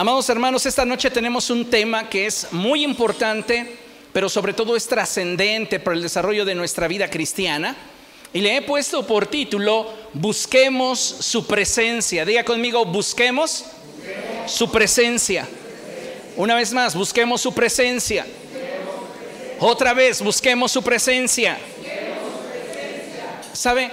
Amados hermanos, esta noche tenemos un tema que es muy importante, pero sobre todo es trascendente para el desarrollo de nuestra vida cristiana. Y le he puesto por título, Busquemos su presencia. Diga conmigo, busquemos, su presencia. Una vez más, busquemos su presencia. Otra vez, busquemos su presencia. ¿Sabe?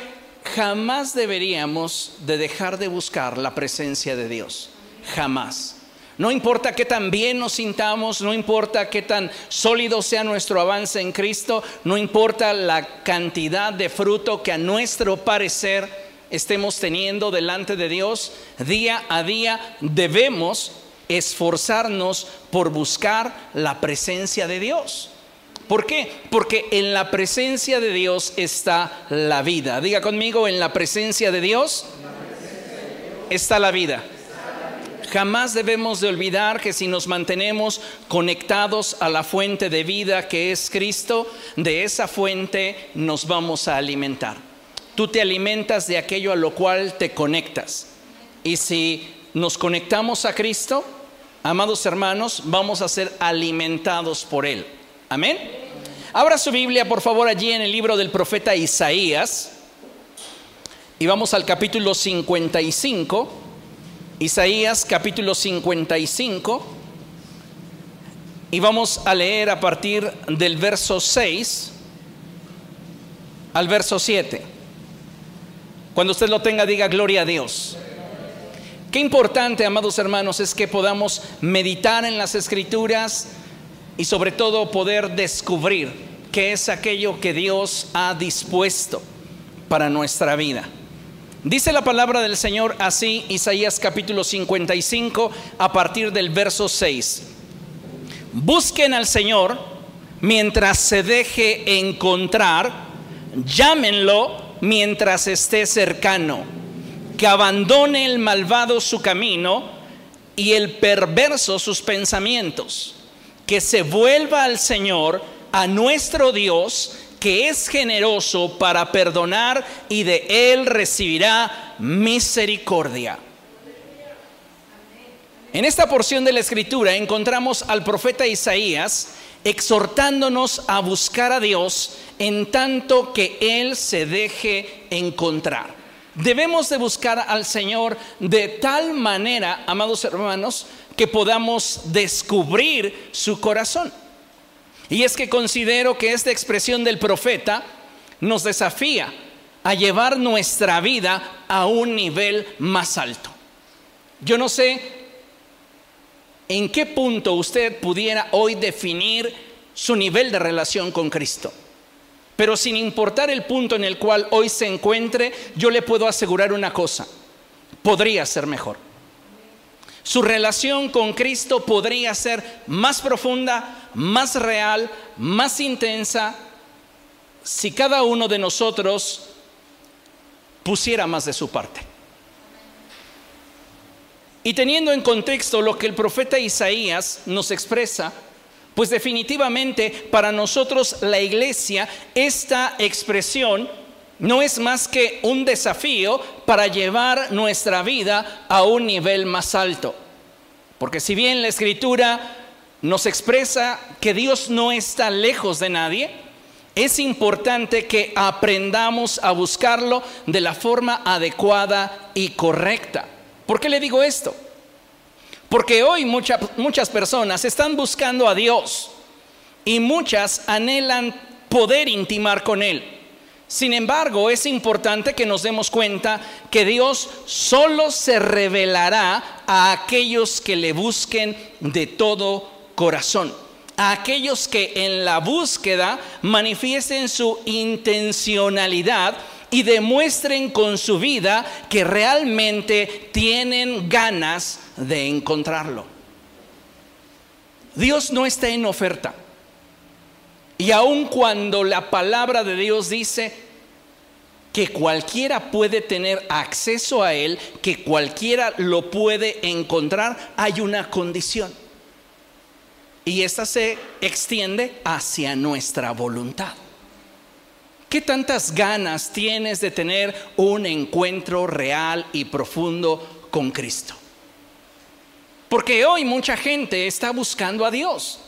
Jamás deberíamos de dejar de buscar la presencia de Dios. Jamás. No importa qué tan bien nos sintamos, no importa qué tan sólido sea nuestro avance en Cristo, no importa la cantidad de fruto que a nuestro parecer estemos teniendo delante de Dios, día a día debemos esforzarnos por buscar la presencia de Dios. ¿Por qué? Porque en la presencia de Dios está la vida. Diga conmigo, en la presencia de Dios está la vida. Jamás debemos de olvidar que si nos mantenemos conectados a la fuente de vida que es Cristo, de esa fuente nos vamos a alimentar. Tú te alimentas de aquello a lo cual te conectas. Y si nos conectamos a Cristo, amados hermanos, vamos a ser alimentados por Él. Amén. Abra su Biblia, por favor, allí en el libro del profeta Isaías. Y vamos al capítulo 55. Isaías capítulo 55 y vamos a leer a partir del verso 6 al verso 7. Cuando usted lo tenga, diga gloria a Dios. Qué importante, amados hermanos, es que podamos meditar en las escrituras y sobre todo poder descubrir qué es aquello que Dios ha dispuesto para nuestra vida. Dice la palabra del Señor así, Isaías capítulo 55, a partir del verso 6. Busquen al Señor mientras se deje encontrar, llámenlo mientras esté cercano, que abandone el malvado su camino y el perverso sus pensamientos, que se vuelva al Señor, a nuestro Dios, que es generoso para perdonar y de él recibirá misericordia. En esta porción de la escritura encontramos al profeta Isaías exhortándonos a buscar a Dios en tanto que Él se deje encontrar. Debemos de buscar al Señor de tal manera, amados hermanos, que podamos descubrir su corazón. Y es que considero que esta expresión del profeta nos desafía a llevar nuestra vida a un nivel más alto. Yo no sé en qué punto usted pudiera hoy definir su nivel de relación con Cristo. Pero sin importar el punto en el cual hoy se encuentre, yo le puedo asegurar una cosa, podría ser mejor. Su relación con Cristo podría ser más profunda, más real, más intensa, si cada uno de nosotros pusiera más de su parte. Y teniendo en contexto lo que el profeta Isaías nos expresa, pues definitivamente para nosotros la iglesia, esta expresión no es más que un desafío para llevar nuestra vida a un nivel más alto. Porque si bien la escritura nos expresa que Dios no está lejos de nadie, es importante que aprendamos a buscarlo de la forma adecuada y correcta. ¿Por qué le digo esto? Porque hoy muchas personas están buscando a Dios y muchas anhelan poder intimar con Él. Sin embargo, es importante que nos demos cuenta que Dios solo se revelará a aquellos que le busquen de todo corazón. A aquellos que en la búsqueda manifiesten su intencionalidad y demuestren con su vida que realmente tienen ganas de encontrarlo. Dios no está en oferta. Y aun cuando la palabra de Dios dice que cualquiera puede tener acceso a Él, que cualquiera lo puede encontrar, hay una condición. Y esta se extiende hacia nuestra voluntad. ¿Qué tantas ganas tienes de tener un encuentro real y profundo con Cristo? Porque hoy mucha gente está buscando a Dios.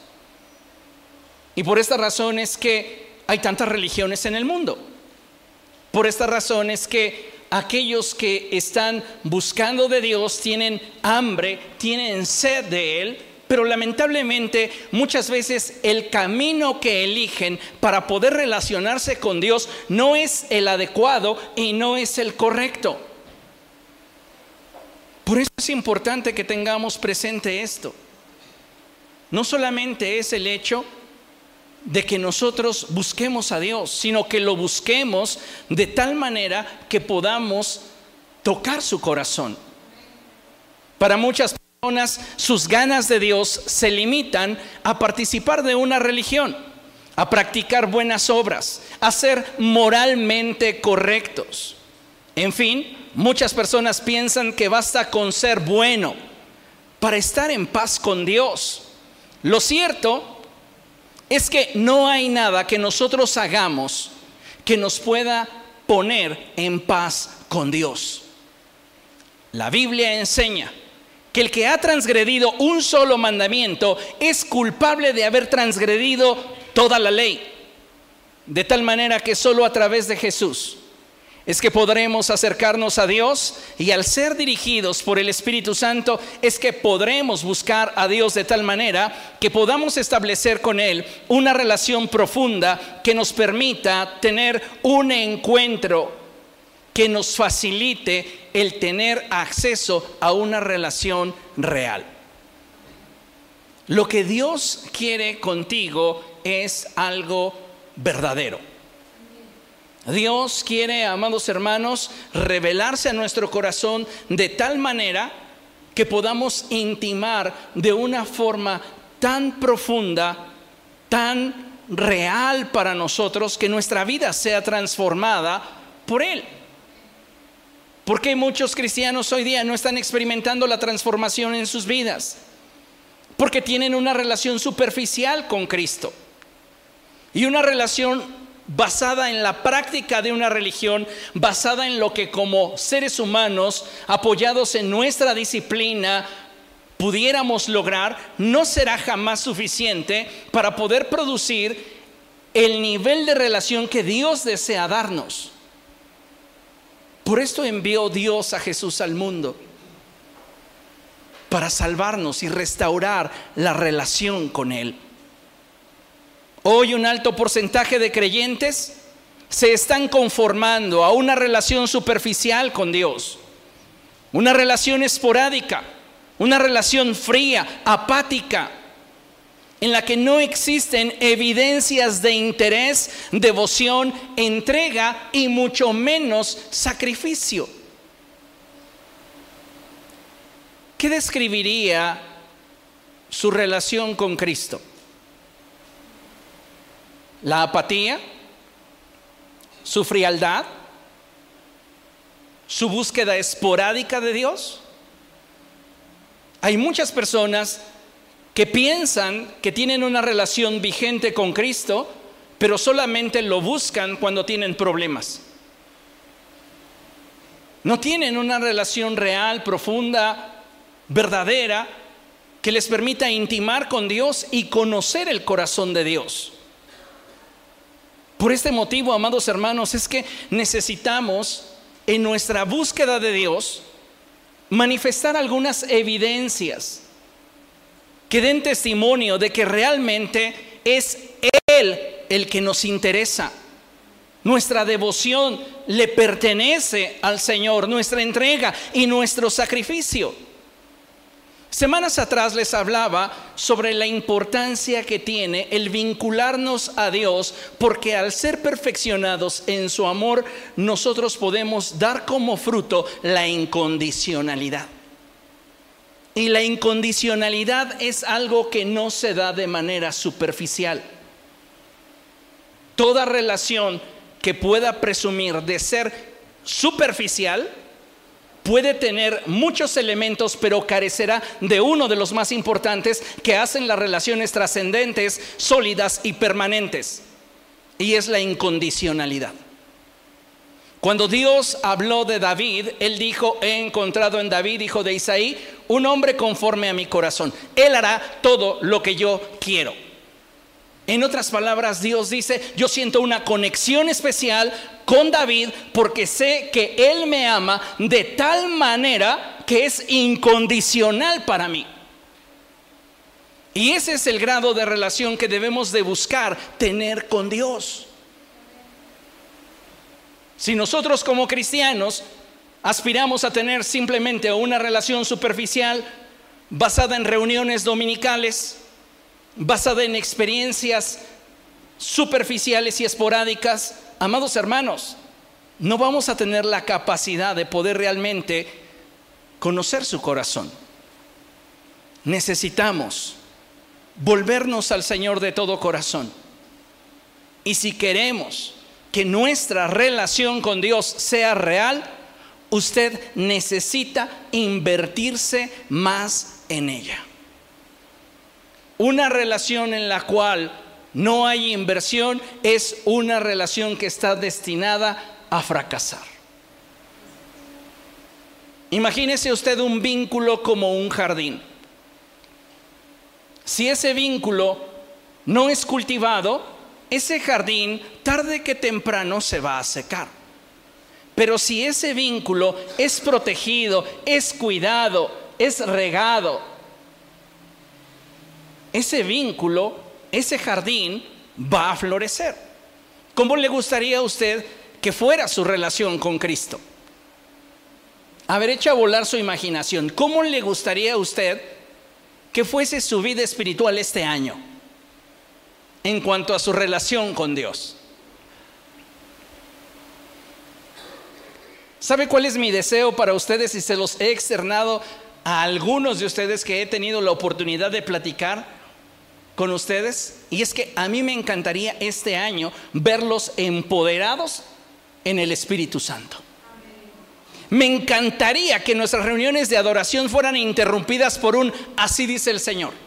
Y por esta razón es que hay tantas religiones en el mundo. Por esta razón es que aquellos que están buscando de Dios tienen hambre, tienen sed de Él, pero lamentablemente muchas veces el camino que eligen para poder relacionarse con Dios no es el adecuado y no es el correcto. Por eso es importante que tengamos presente esto. No solamente es el hecho de que nosotros busquemos a Dios, sino que lo busquemos de tal manera que podamos tocar su corazón. Para muchas personas, sus ganas de Dios se limitan a participar de una religión, a practicar buenas obras, a ser moralmente correctos. En fin, Muchas personas piensan que basta con ser bueno para estar en paz con Dios. Lo cierto es que no hay nada que nosotros hagamos que nos pueda poner en paz con Dios. La Biblia enseña que el que ha transgredido un solo mandamiento es culpable de haber transgredido toda la ley. De tal manera que solo a través de Jesús es que podremos acercarnos a Dios y al ser dirigidos por el Espíritu Santo es que podremos buscar a Dios de tal manera que podamos establecer con Él una relación profunda que nos permita tener un encuentro que nos facilite el tener acceso a una relación real. Lo que Dios quiere contigo es algo verdadero. Dios quiere, amados hermanos, revelarse a nuestro corazón de tal manera que podamos intimar de una forma tan profunda, tan real para nosotros, que nuestra vida sea transformada por Él. ¿Por qué muchos cristianos hoy día no están experimentando la transformación en sus vidas? Porque tienen una relación superficial con Cristo y una relación basada en la práctica de una religión, basada en lo que como seres humanos, apoyados en nuestra disciplina, pudiéramos lograr, no será jamás suficiente para poder producir el nivel de relación que Dios desea darnos. Por esto envió Dios a Jesús al mundo, para salvarnos y restaurar la relación con Él. Hoy un alto porcentaje de creyentes se están conformando a una relación superficial con Dios, una relación esporádica, una relación fría, apática, en la que no existen evidencias de interés, devoción, entrega y mucho menos sacrificio. ¿Qué describiría su relación con Cristo? la apatía, su frialdad, su búsqueda esporádica de Dios. Hay muchas personas que piensan que tienen una relación vigente con Cristo, pero solamente lo buscan cuando tienen problemas. No tienen una relación real, profunda, verdadera, que les permita intimar con Dios y conocer el corazón de Dios. Por este motivo, amados hermanos, es que necesitamos en nuestra búsqueda de Dios manifestar algunas evidencias que den testimonio de que realmente es Él el que nos interesa. Nuestra devoción le pertenece al Señor, nuestra entrega y nuestro sacrificio. Semanas atrás les hablaba sobre la importancia que tiene el vincularnos a Dios, porque al ser perfeccionados en su amor, nosotros podemos dar como fruto la incondicionalidad. Y la incondicionalidad es algo que no se da de manera superficial. Toda relación que pueda presumir de ser superficial, puede tener muchos elementos, pero carecerá de uno de los más importantes que hacen las relaciones trascendentes, sólidas y permanentes. Y es la incondicionalidad. Cuando Dios habló de David, Él dijo, he encontrado en David, hijo de Isaí, un hombre conforme a mi corazón. Él hará todo lo que yo quiero. En otras palabras, Dios dice, yo siento una conexión especial con David porque sé que Él me ama de tal manera que es incondicional para mí. Y ese es el grado de relación que debemos de buscar tener con Dios. Si nosotros como cristianos aspiramos a tener simplemente una relación superficial basada en reuniones dominicales, basada en experiencias superficiales y esporádicas, amados hermanos, no vamos a tener la capacidad de poder realmente conocer su corazón. Necesitamos volvernos al Señor de todo corazón. Y si queremos que nuestra relación con Dios sea real, usted necesita invertirse más en ella. Una relación en la cual no hay inversión es una relación que está destinada a fracasar. Imagínese usted un vínculo como un jardín. Si ese vínculo no es cultivado, ese jardín tarde que temprano se va a secar. Pero si ese vínculo es protegido, es cuidado, es regado, ese vínculo, ese jardín va a florecer. ¿Cómo le gustaría a usted que fuera su relación con Cristo? A ver, echa a volar su imaginación. ¿Cómo le gustaría a usted que fuese su vida espiritual este año en cuanto a su relación con Dios? ¿Sabe cuál es mi deseo para ustedes y se los he externado a algunos de ustedes que he tenido la oportunidad de platicar? con ustedes y es que a mí me encantaría este año verlos empoderados en el Espíritu Santo. Me encantaría que nuestras reuniones de adoración fueran interrumpidas por un así dice el Señor.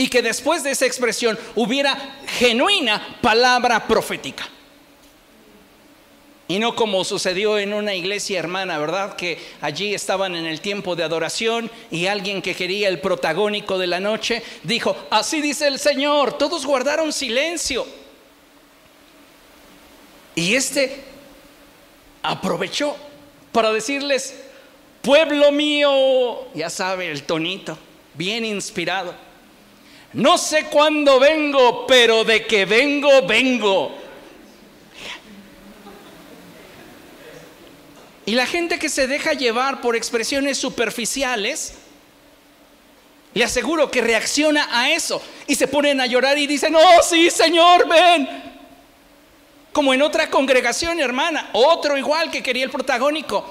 Y que después de esa expresión hubiera genuina palabra profética. Y no como sucedió en una iglesia hermana, ¿verdad? Que allí estaban en el tiempo de adoración y alguien que quería el protagónico de la noche dijo, así dice el Señor, todos guardaron silencio. Y este aprovechó para decirles, pueblo mío, ya sabe el tonito, bien inspirado, no sé cuándo vengo, pero de que vengo, vengo. Y la gente que se deja llevar por expresiones superficiales, le aseguro que reacciona a eso y se ponen a llorar y dicen, oh sí, Señor, ven. Como en otra congregación, hermana, otro igual que quería el protagónico.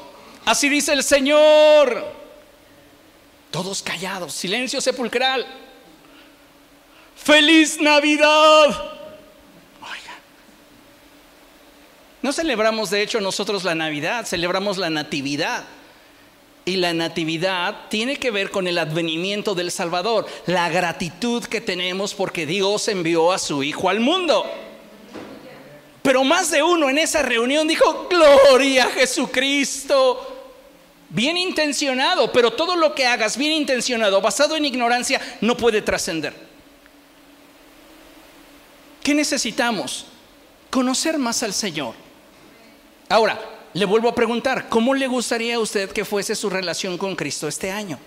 Así dice el Señor. Todos callados, silencio sepulcral. Feliz Navidad. No celebramos de hecho nosotros la Navidad, celebramos la Natividad. Y la Natividad tiene que ver con el advenimiento del Salvador, la gratitud que tenemos porque Dios envió a su Hijo al mundo. Pero más de uno en esa reunión dijo, gloria a Jesucristo. Bien intencionado, pero todo lo que hagas bien intencionado, basado en ignorancia, no puede trascender. ¿Qué necesitamos? Conocer más al Señor. Ahora, le vuelvo a preguntar, ¿cómo le gustaría a usted que fuese su relación con Cristo este año?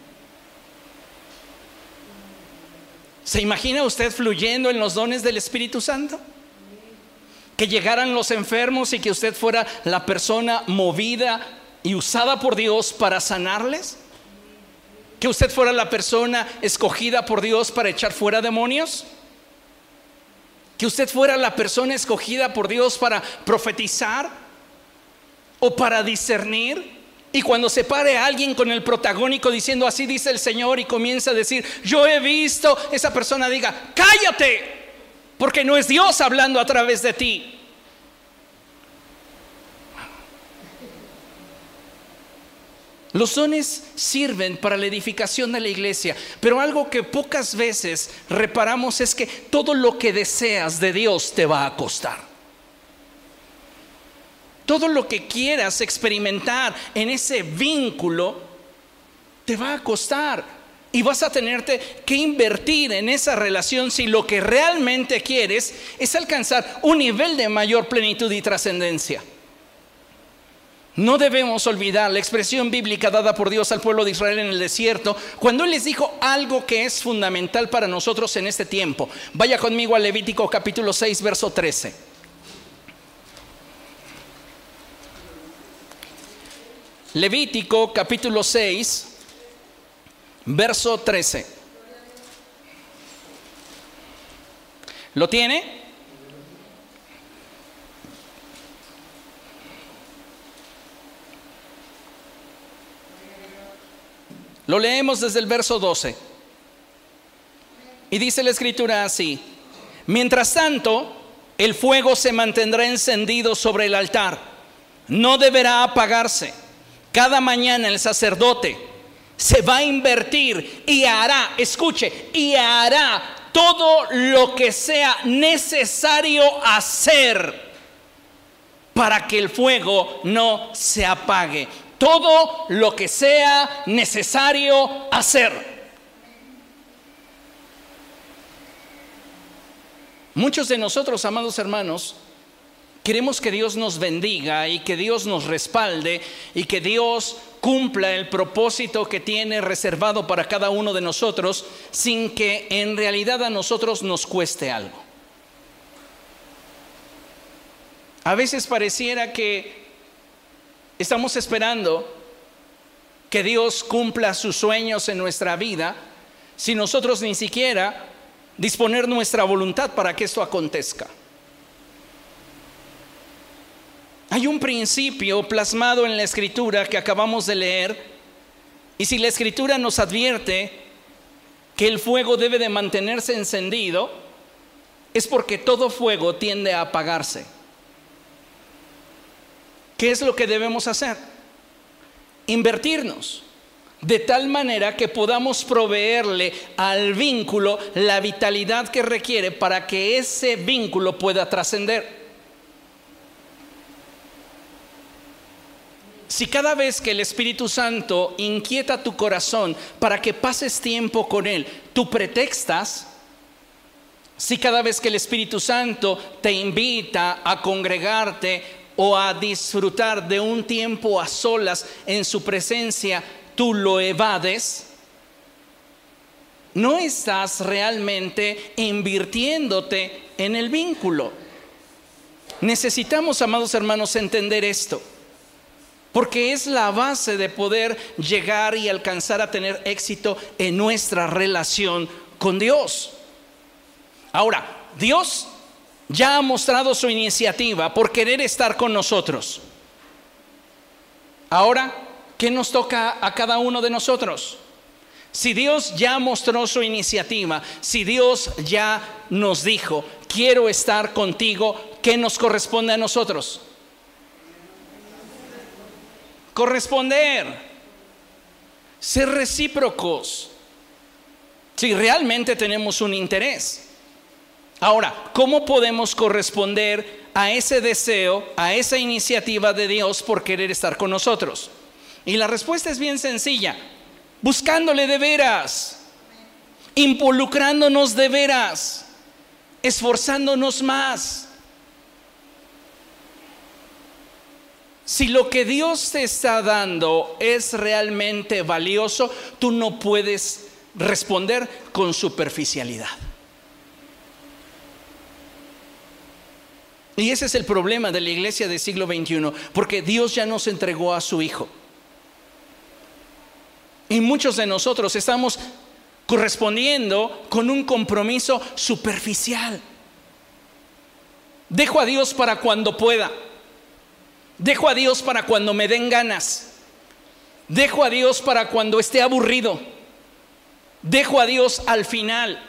¿Se imagina usted fluyendo en los dones del Espíritu Santo? Que llegaran los enfermos y que usted fuera la persona movida y usada por Dios para sanarles? ¿Que usted fuera la persona escogida por Dios para echar fuera demonios? ¿Que usted fuera la persona escogida por Dios para profetizar? o para discernir. Y cuando se pare a alguien con el protagónico diciendo así dice el Señor y comienza a decir, yo he visto, esa persona diga, cállate, porque no es Dios hablando a través de ti. Los dones sirven para la edificación de la iglesia, pero algo que pocas veces reparamos es que todo lo que deseas de Dios te va a costar. Todo lo que quieras experimentar en ese vínculo te va a costar. Y vas a tenerte que invertir en esa relación si lo que realmente quieres es alcanzar un nivel de mayor plenitud y trascendencia. No debemos olvidar la expresión bíblica dada por Dios al pueblo de Israel en el desierto, cuando Él les dijo algo que es fundamental para nosotros en este tiempo. Vaya conmigo a Levítico capítulo 6, verso 13. Levítico capítulo 6, verso 13. ¿Lo tiene? Lo leemos desde el verso 12. Y dice la escritura así, mientras tanto, el fuego se mantendrá encendido sobre el altar, no deberá apagarse. Cada mañana el sacerdote se va a invertir y hará, escuche, y hará todo lo que sea necesario hacer para que el fuego no se apague todo lo que sea necesario hacer. Muchos de nosotros, amados hermanos, queremos que Dios nos bendiga y que Dios nos respalde y que Dios cumpla el propósito que tiene reservado para cada uno de nosotros sin que en realidad a nosotros nos cueste algo. A veces pareciera que Estamos esperando que Dios cumpla sus sueños en nuestra vida si nosotros ni siquiera disponer nuestra voluntad para que esto acontezca. Hay un principio plasmado en la escritura que acabamos de leer y si la escritura nos advierte que el fuego debe de mantenerse encendido, es porque todo fuego tiende a apagarse. ¿Qué es lo que debemos hacer? Invertirnos de tal manera que podamos proveerle al vínculo la vitalidad que requiere para que ese vínculo pueda trascender. Si cada vez que el Espíritu Santo inquieta tu corazón para que pases tiempo con Él, tú pretextas, si cada vez que el Espíritu Santo te invita a congregarte o a disfrutar de un tiempo a solas en su presencia, tú lo evades, no estás realmente invirtiéndote en el vínculo. Necesitamos, amados hermanos, entender esto, porque es la base de poder llegar y alcanzar a tener éxito en nuestra relación con Dios. Ahora, Dios ya ha mostrado su iniciativa por querer estar con nosotros. Ahora, ¿qué nos toca a cada uno de nosotros? Si Dios ya mostró su iniciativa, si Dios ya nos dijo, quiero estar contigo, ¿qué nos corresponde a nosotros? Corresponder, ser recíprocos, si realmente tenemos un interés. Ahora, ¿cómo podemos corresponder a ese deseo, a esa iniciativa de Dios por querer estar con nosotros? Y la respuesta es bien sencilla, buscándole de veras, involucrándonos de veras, esforzándonos más. Si lo que Dios te está dando es realmente valioso, tú no puedes responder con superficialidad. Y ese es el problema de la iglesia del siglo XXI, porque Dios ya nos entregó a su Hijo. Y muchos de nosotros estamos correspondiendo con un compromiso superficial. Dejo a Dios para cuando pueda. Dejo a Dios para cuando me den ganas. Dejo a Dios para cuando esté aburrido. Dejo a Dios al final.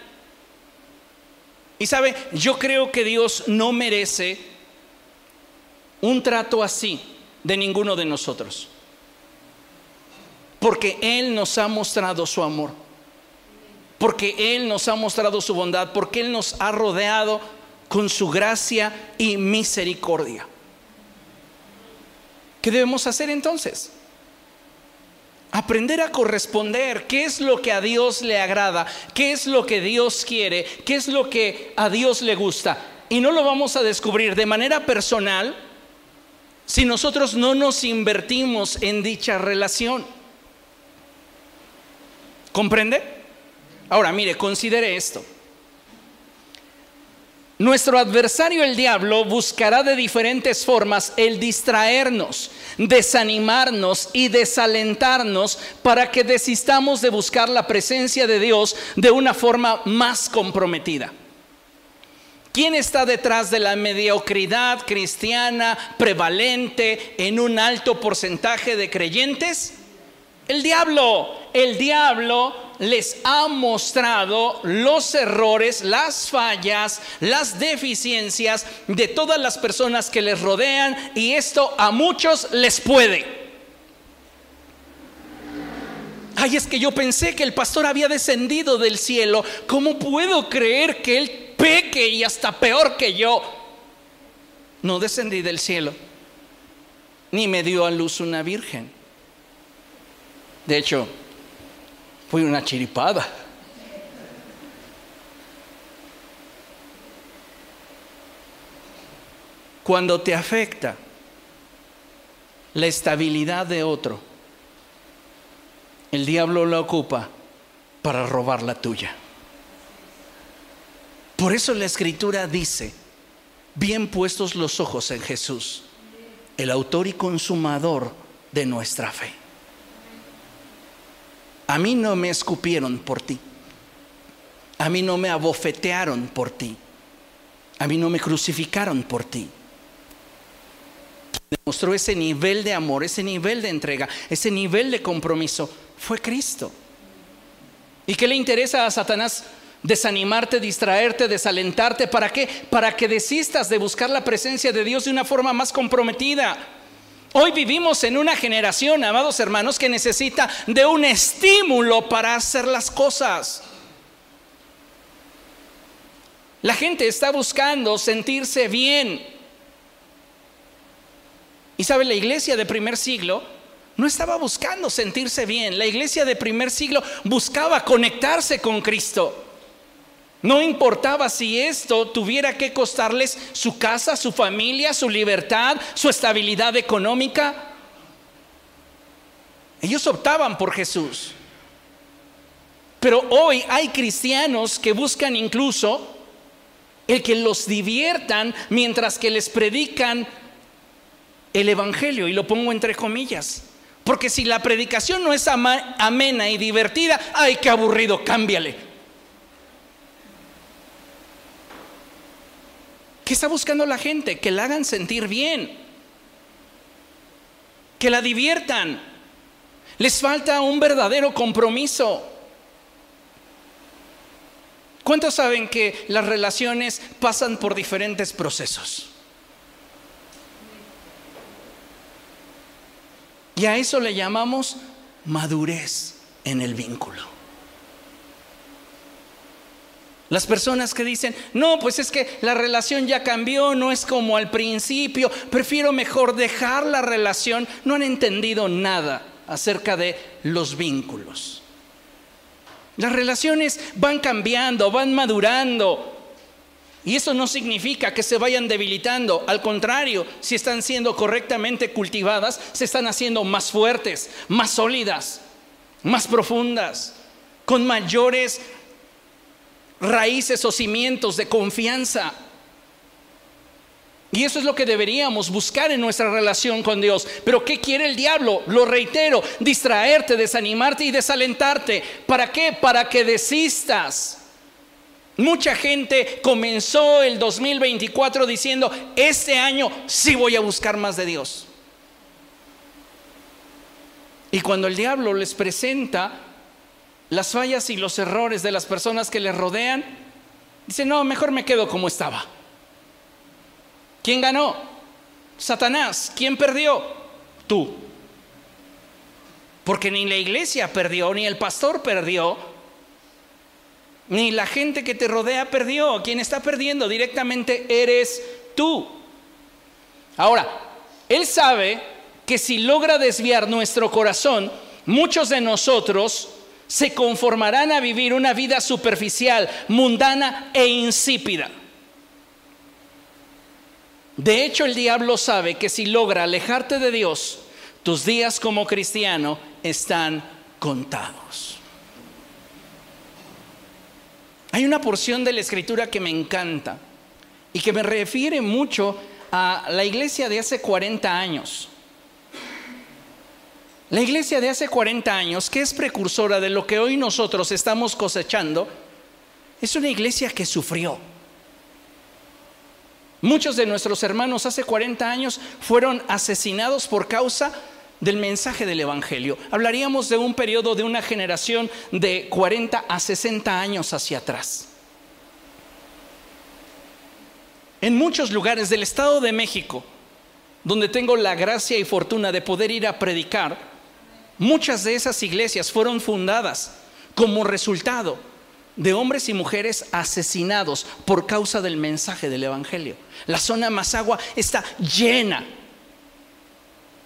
Y sabe, yo creo que Dios no merece un trato así de ninguno de nosotros. Porque Él nos ha mostrado su amor. Porque Él nos ha mostrado su bondad. Porque Él nos ha rodeado con su gracia y misericordia. ¿Qué debemos hacer entonces? Aprender a corresponder, qué es lo que a Dios le agrada, qué es lo que Dios quiere, qué es lo que a Dios le gusta. Y no lo vamos a descubrir de manera personal si nosotros no nos invertimos en dicha relación. ¿Comprende? Ahora, mire, considere esto. Nuestro adversario el diablo buscará de diferentes formas el distraernos, desanimarnos y desalentarnos para que desistamos de buscar la presencia de Dios de una forma más comprometida. ¿Quién está detrás de la mediocridad cristiana prevalente en un alto porcentaje de creyentes? El diablo, el diablo les ha mostrado los errores, las fallas, las deficiencias de todas las personas que les rodean y esto a muchos les puede. Ay, es que yo pensé que el pastor había descendido del cielo. ¿Cómo puedo creer que él peque y hasta peor que yo? No descendí del cielo, ni me dio a luz una virgen. De hecho, fui una chiripada. Cuando te afecta la estabilidad de otro, el diablo la ocupa para robar la tuya. Por eso la escritura dice, bien puestos los ojos en Jesús, el autor y consumador de nuestra fe. A mí no me escupieron por ti. A mí no me abofetearon por ti. A mí no me crucificaron por ti. Demostró ese nivel de amor, ese nivel de entrega, ese nivel de compromiso. Fue Cristo. ¿Y qué le interesa a Satanás? Desanimarte, distraerte, desalentarte. ¿Para qué? Para que desistas de buscar la presencia de Dios de una forma más comprometida. Hoy vivimos en una generación, amados hermanos, que necesita de un estímulo para hacer las cosas. La gente está buscando sentirse bien. Y sabe, la iglesia de primer siglo no estaba buscando sentirse bien. La iglesia de primer siglo buscaba conectarse con Cristo. No importaba si esto tuviera que costarles su casa, su familia, su libertad, su estabilidad económica. Ellos optaban por Jesús. Pero hoy hay cristianos que buscan incluso el que los diviertan mientras que les predican el Evangelio, y lo pongo entre comillas. Porque si la predicación no es amena y divertida, ay, qué aburrido, cámbiale. ¿Qué está buscando la gente? Que la hagan sentir bien, que la diviertan. Les falta un verdadero compromiso. ¿Cuántos saben que las relaciones pasan por diferentes procesos? Y a eso le llamamos madurez en el vínculo. Las personas que dicen, no, pues es que la relación ya cambió, no es como al principio, prefiero mejor dejar la relación, no han entendido nada acerca de los vínculos. Las relaciones van cambiando, van madurando. Y eso no significa que se vayan debilitando. Al contrario, si están siendo correctamente cultivadas, se están haciendo más fuertes, más sólidas, más profundas, con mayores raíces o cimientos de confianza. Y eso es lo que deberíamos buscar en nuestra relación con Dios. Pero ¿qué quiere el diablo? Lo reitero, distraerte, desanimarte y desalentarte. ¿Para qué? Para que desistas. Mucha gente comenzó el 2024 diciendo, este año sí voy a buscar más de Dios. Y cuando el diablo les presenta las fallas y los errores de las personas que le rodean, dice, no, mejor me quedo como estaba. ¿Quién ganó? Satanás. ¿Quién perdió? Tú. Porque ni la iglesia perdió, ni el pastor perdió, ni la gente que te rodea perdió. Quien está perdiendo directamente eres tú. Ahora, él sabe que si logra desviar nuestro corazón, muchos de nosotros se conformarán a vivir una vida superficial, mundana e insípida. De hecho, el diablo sabe que si logra alejarte de Dios, tus días como cristiano están contados. Hay una porción de la escritura que me encanta y que me refiere mucho a la iglesia de hace 40 años. La iglesia de hace 40 años, que es precursora de lo que hoy nosotros estamos cosechando, es una iglesia que sufrió. Muchos de nuestros hermanos hace 40 años fueron asesinados por causa del mensaje del Evangelio. Hablaríamos de un periodo de una generación de 40 a 60 años hacia atrás. En muchos lugares del Estado de México, donde tengo la gracia y fortuna de poder ir a predicar, muchas de esas iglesias fueron fundadas como resultado de hombres y mujeres asesinados por causa del mensaje del Evangelio. La zona Mazagua está llena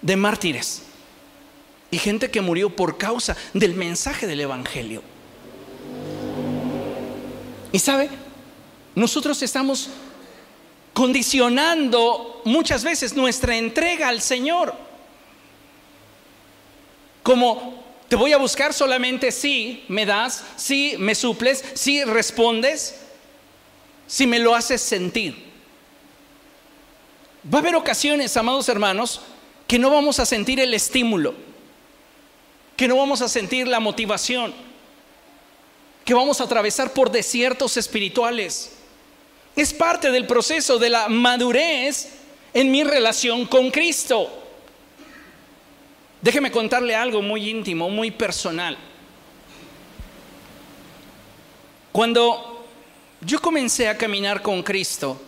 de mártires y gente que murió por causa del mensaje del Evangelio. Y sabe, nosotros estamos condicionando muchas veces nuestra entrega al Señor. Como te voy a buscar solamente si me das, si me suples, si respondes, si me lo haces sentir. Va a haber ocasiones, amados hermanos, que no vamos a sentir el estímulo que no vamos a sentir la motivación, que vamos a atravesar por desiertos espirituales. Es parte del proceso de la madurez en mi relación con Cristo. Déjeme contarle algo muy íntimo, muy personal. Cuando yo comencé a caminar con Cristo,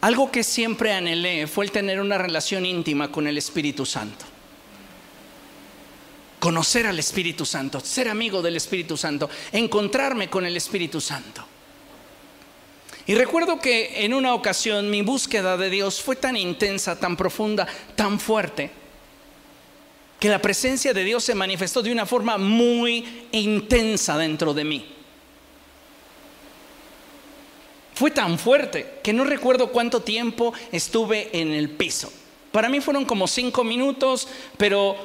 algo que siempre anhelé fue el tener una relación íntima con el Espíritu Santo conocer al Espíritu Santo, ser amigo del Espíritu Santo, encontrarme con el Espíritu Santo. Y recuerdo que en una ocasión mi búsqueda de Dios fue tan intensa, tan profunda, tan fuerte, que la presencia de Dios se manifestó de una forma muy intensa dentro de mí. Fue tan fuerte que no recuerdo cuánto tiempo estuve en el piso. Para mí fueron como cinco minutos, pero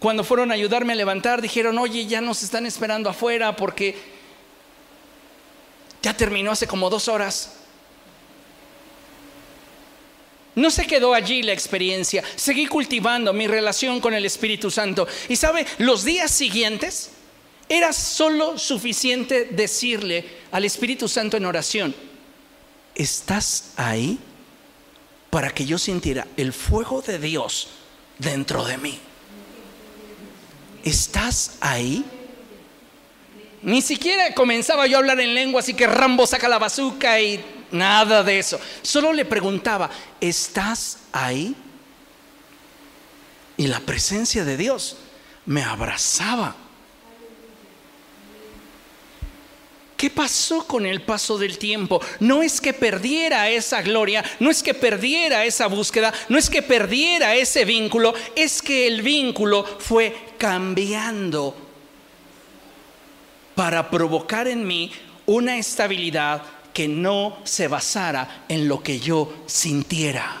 cuando fueron a ayudarme a levantar, dijeron, oye, ya nos están esperando afuera porque ya terminó hace como dos horas. No se quedó allí la experiencia, seguí cultivando mi relación con el Espíritu Santo. Y sabe, los días siguientes era solo suficiente decirle al Espíritu Santo en oración, ¿estás ahí? Para que yo sintiera el fuego de Dios dentro de mí. ¿estás ahí? Ni siquiera comenzaba yo a hablar en lengua, así que Rambo saca la bazuca y nada de eso. Solo le preguntaba, ¿estás ahí? Y la presencia de Dios me abrazaba. ¿Qué pasó con el paso del tiempo? No es que perdiera esa gloria, no es que perdiera esa búsqueda, no es que perdiera ese vínculo, es que el vínculo fue cambiando para provocar en mí una estabilidad que no se basara en lo que yo sintiera.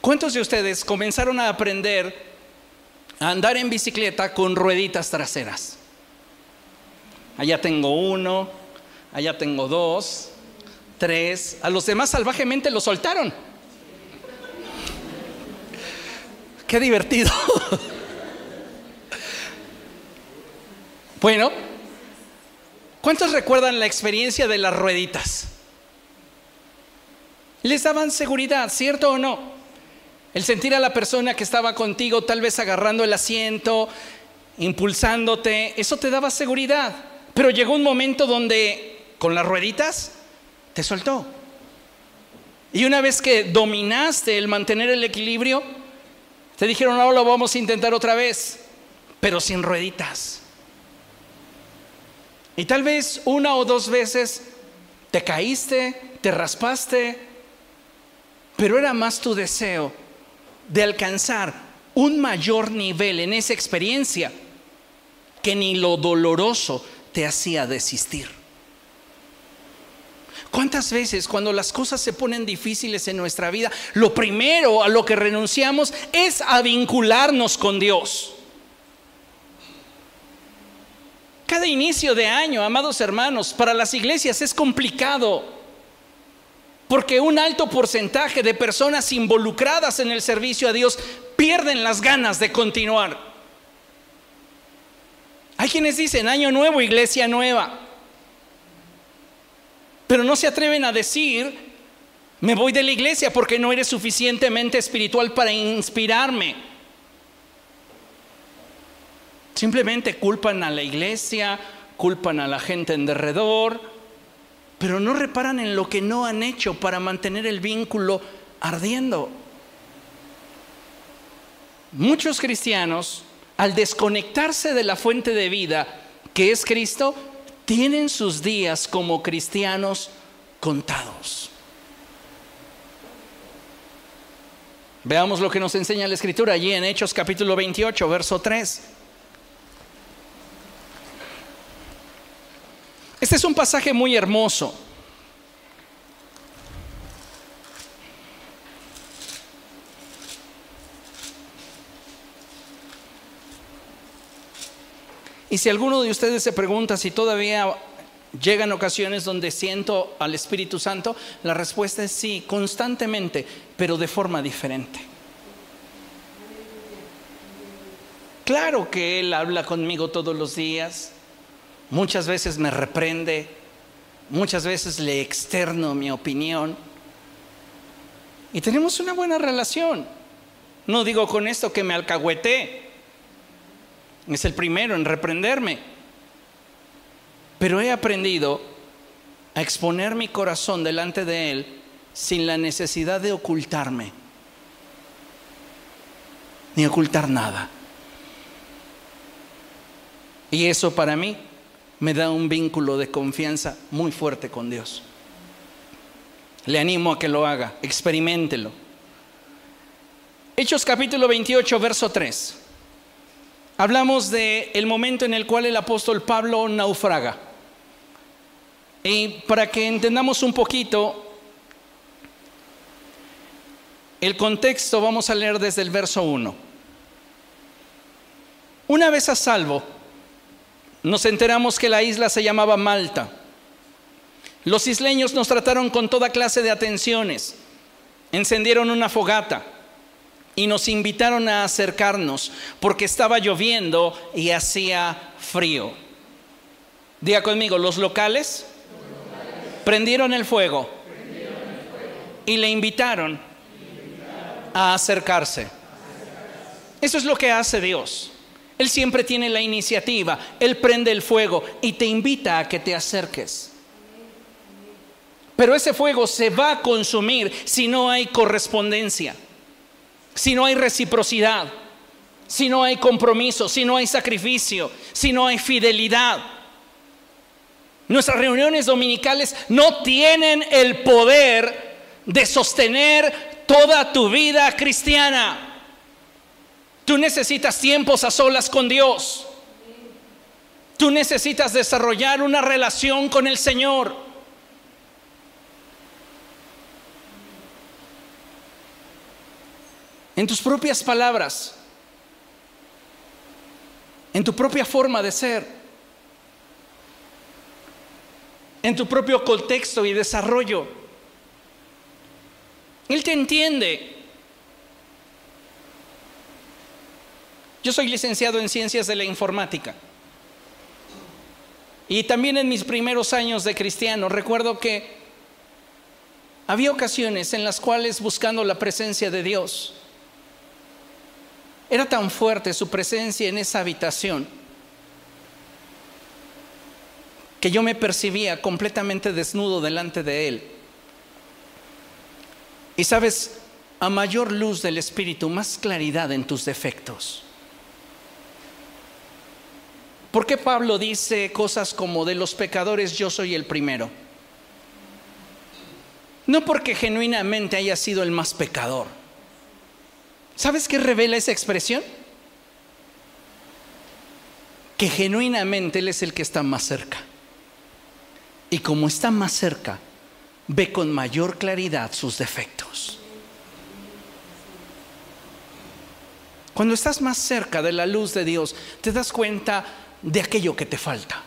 ¿Cuántos de ustedes comenzaron a aprender andar en bicicleta con rueditas traseras. Allá tengo uno, allá tengo dos, tres. A los demás salvajemente lo soltaron. Qué divertido. bueno, ¿cuántos recuerdan la experiencia de las rueditas? Les daban seguridad, ¿cierto o no? El sentir a la persona que estaba contigo tal vez agarrando el asiento, impulsándote, eso te daba seguridad. Pero llegó un momento donde con las rueditas te soltó. Y una vez que dominaste el mantener el equilibrio, te dijeron, ahora lo vamos a intentar otra vez, pero sin rueditas. Y tal vez una o dos veces te caíste, te raspaste, pero era más tu deseo de alcanzar un mayor nivel en esa experiencia que ni lo doloroso te hacía desistir. ¿Cuántas veces cuando las cosas se ponen difíciles en nuestra vida, lo primero a lo que renunciamos es a vincularnos con Dios? Cada inicio de año, amados hermanos, para las iglesias es complicado. Porque un alto porcentaje de personas involucradas en el servicio a Dios pierden las ganas de continuar. Hay quienes dicen año nuevo, iglesia nueva. Pero no se atreven a decir, me voy de la iglesia porque no eres suficientemente espiritual para inspirarme. Simplemente culpan a la iglesia, culpan a la gente en derredor, pero no reparan en lo que no han hecho para mantener el vínculo ardiendo. Muchos cristianos, al desconectarse de la fuente de vida que es Cristo, tienen sus días como cristianos contados. Veamos lo que nos enseña la Escritura allí en Hechos capítulo 28, verso 3. Este es un pasaje muy hermoso. Y si alguno de ustedes se pregunta si todavía llegan ocasiones donde siento al Espíritu Santo, la respuesta es sí, constantemente, pero de forma diferente. Claro que Él habla conmigo todos los días, muchas veces me reprende, muchas veces le externo mi opinión y tenemos una buena relación. No digo con esto que me alcahuete, es el primero en reprenderme, pero he aprendido a exponer mi corazón delante de Él sin la necesidad de ocultarme, ni ocultar nada. Y eso para mí me da un vínculo de confianza muy fuerte con Dios. Le animo a que lo haga, experimentelo. Hechos capítulo 28, verso 3. Hablamos del el momento en el cual el apóstol Pablo naufraga. Y para que entendamos un poquito el contexto, vamos a leer desde el verso 1. Una vez a salvo, nos enteramos que la isla se llamaba Malta. Los isleños nos trataron con toda clase de atenciones. Encendieron una fogata y nos invitaron a acercarnos porque estaba lloviendo y hacía frío. Diga conmigo, los locales, Prendieron, el fuego, y le invitaron, a acercarse. Eso es lo que hace Dios. Él siempre tiene la iniciativa, Él prende el fuego y te invita a que te acerques. Pero ese fuego se va a consumir si no hay correspondencia, si no hay reciprocidad, si no hay compromiso, si no hay sacrificio, si no hay fidelidad. Nuestras reuniones dominicales no tienen el poder de sostener toda tu vida cristiana. Tú necesitas tiempos a solas con Dios. Tú necesitas desarrollar una relación con el Señor. En tus propias palabras, en tu propia forma de ser, en tu propio contexto y desarrollo. Él te entiende. Yo soy licenciado en Ciencias de la Informática. Y también en mis primeros años de cristiano recuerdo que había ocasiones en las cuales buscando la presencia de Dios, era tan fuerte su presencia en esa habitación que yo me percibía completamente desnudo delante de Él. Y sabes, a mayor luz del Espíritu, más claridad en tus defectos. ¿Por qué Pablo dice cosas como de los pecadores yo soy el primero? No porque genuinamente haya sido el más pecador. ¿Sabes qué revela esa expresión? Que genuinamente Él es el que está más cerca. Y como está más cerca, ve con mayor claridad sus defectos. Cuando estás más cerca de la luz de Dios, te das cuenta de aquello que te falta.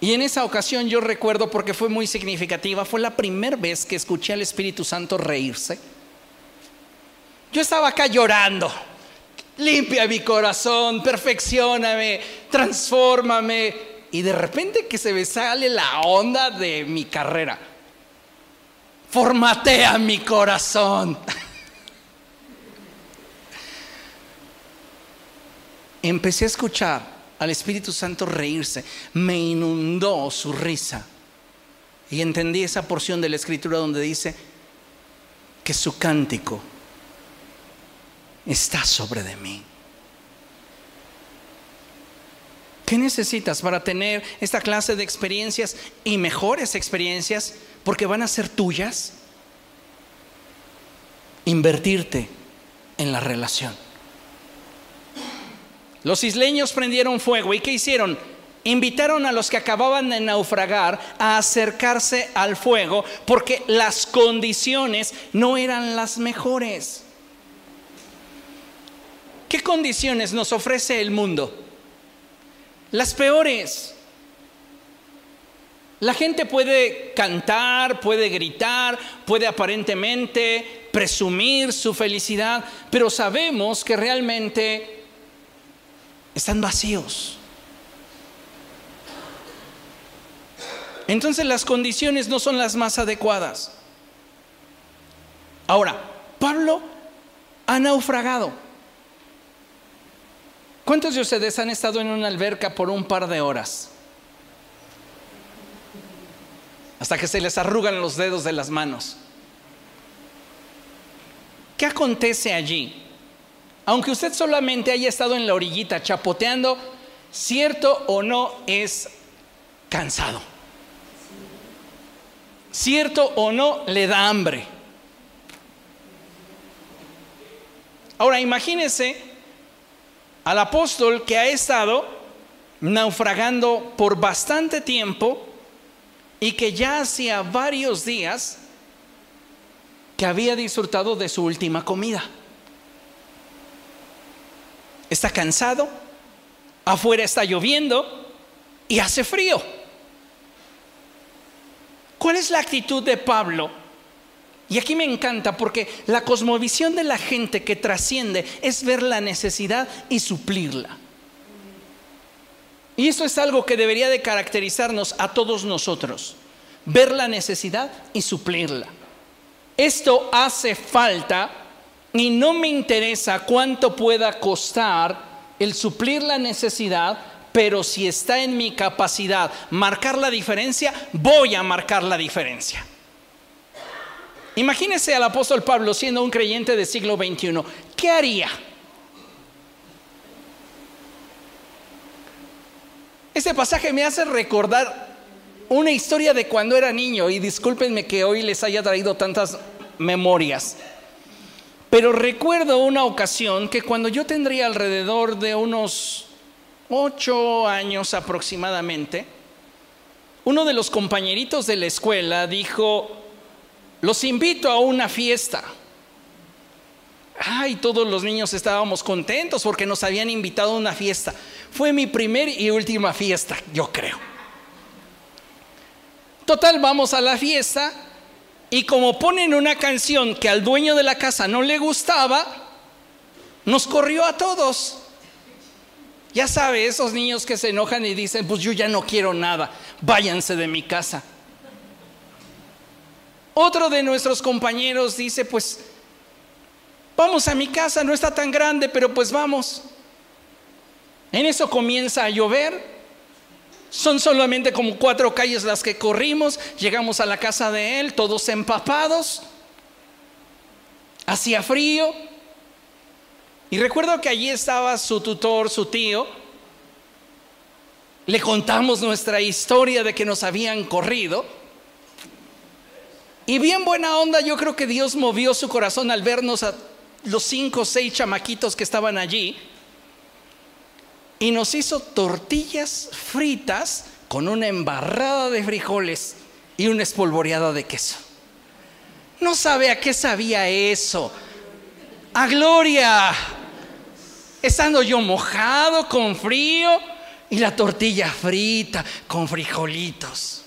Y en esa ocasión yo recuerdo, porque fue muy significativa, fue la primera vez que escuché al Espíritu Santo reírse. Yo estaba acá llorando. Limpia mi corazón, perfeccioname, transfórmame. Y de repente que se me sale la onda de mi carrera. Formatea mi corazón. Empecé a escuchar al Espíritu Santo reírse, me inundó su risa. Y entendí esa porción de la escritura donde dice que su cántico está sobre de mí. ¿Qué necesitas para tener esta clase de experiencias y mejores experiencias? Porque van a ser tuyas. Invertirte en la relación. Los isleños prendieron fuego y ¿qué hicieron? Invitaron a los que acababan de naufragar a acercarse al fuego porque las condiciones no eran las mejores. ¿Qué condiciones nos ofrece el mundo? Las peores. La gente puede cantar, puede gritar, puede aparentemente presumir su felicidad, pero sabemos que realmente están vacíos. Entonces las condiciones no son las más adecuadas. Ahora, Pablo ha naufragado. ¿Cuántos de ustedes han estado en una alberca por un par de horas? Hasta que se les arrugan los dedos de las manos. ¿Qué acontece allí? Aunque usted solamente haya estado en la orillita chapoteando, cierto o no es cansado. Cierto o no le da hambre. Ahora imagínese al apóstol que ha estado naufragando por bastante tiempo y que ya hacía varios días que había disfrutado de su última comida está cansado, afuera está lloviendo y hace frío. ¿Cuál es la actitud de Pablo? Y aquí me encanta porque la cosmovisión de la gente que trasciende es ver la necesidad y suplirla. Y eso es algo que debería de caracterizarnos a todos nosotros. Ver la necesidad y suplirla. Esto hace falta y no me interesa cuánto pueda costar el suplir la necesidad, pero si está en mi capacidad marcar la diferencia, voy a marcar la diferencia. Imagínese al apóstol Pablo siendo un creyente del siglo XXI. ¿Qué haría? Este pasaje me hace recordar una historia de cuando era niño y discúlpenme que hoy les haya traído tantas memorias. Pero recuerdo una ocasión que cuando yo tendría alrededor de unos ocho años aproximadamente, uno de los compañeritos de la escuela dijo, los invito a una fiesta. Ay, todos los niños estábamos contentos porque nos habían invitado a una fiesta. Fue mi primer y última fiesta, yo creo. Total, vamos a la fiesta y como ponen una canción que al dueño de la casa no le gustaba, nos corrió a todos. Ya sabe, esos niños que se enojan y dicen, pues yo ya no quiero nada, váyanse de mi casa. Otro de nuestros compañeros dice, pues vamos a mi casa, no está tan grande, pero pues vamos. En eso comienza a llover son solamente como cuatro calles las que corrimos, llegamos a la casa de él, todos empapados, hacía frío. Y recuerdo que allí estaba su tutor, su tío. Le contamos nuestra historia de que nos habían corrido. Y bien buena onda, yo creo que Dios movió su corazón al vernos a los cinco o seis chamaquitos que estaban allí. Y nos hizo tortillas fritas con una embarrada de frijoles y una espolvoreada de queso. No sabe a qué sabía eso. A gloria. Estando yo mojado con frío y la tortilla frita con frijolitos.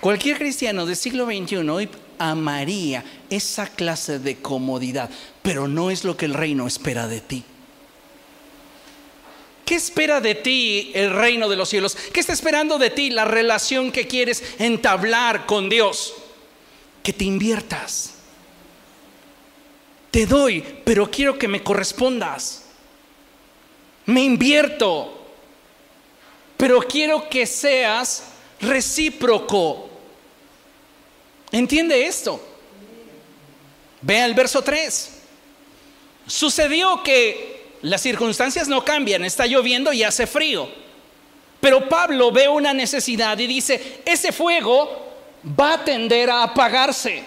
Cualquier cristiano del siglo XXI hoy amaría esa clase de comodidad, pero no es lo que el reino espera de ti. ¿Qué espera de ti el reino de los cielos? ¿Qué está esperando de ti la relación que quieres entablar con Dios? Que te inviertas. Te doy, pero quiero que me correspondas. Me invierto, pero quiero que seas recíproco. ¿Entiende esto? Vea el verso 3. Sucedió que las circunstancias no cambian, está lloviendo y hace frío. Pero Pablo ve una necesidad y dice, ese fuego va a tender a apagarse.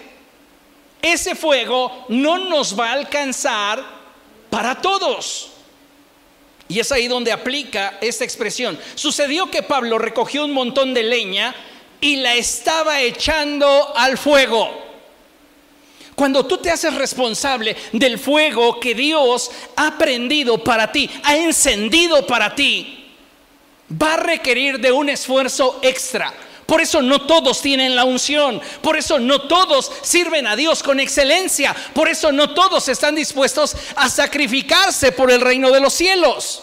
Ese fuego no nos va a alcanzar para todos. Y es ahí donde aplica esta expresión. Sucedió que Pablo recogió un montón de leña y la estaba echando al fuego. Cuando tú te haces responsable del fuego que Dios ha prendido para ti, ha encendido para ti, va a requerir de un esfuerzo extra. Por eso no todos tienen la unción, por eso no todos sirven a Dios con excelencia, por eso no todos están dispuestos a sacrificarse por el reino de los cielos.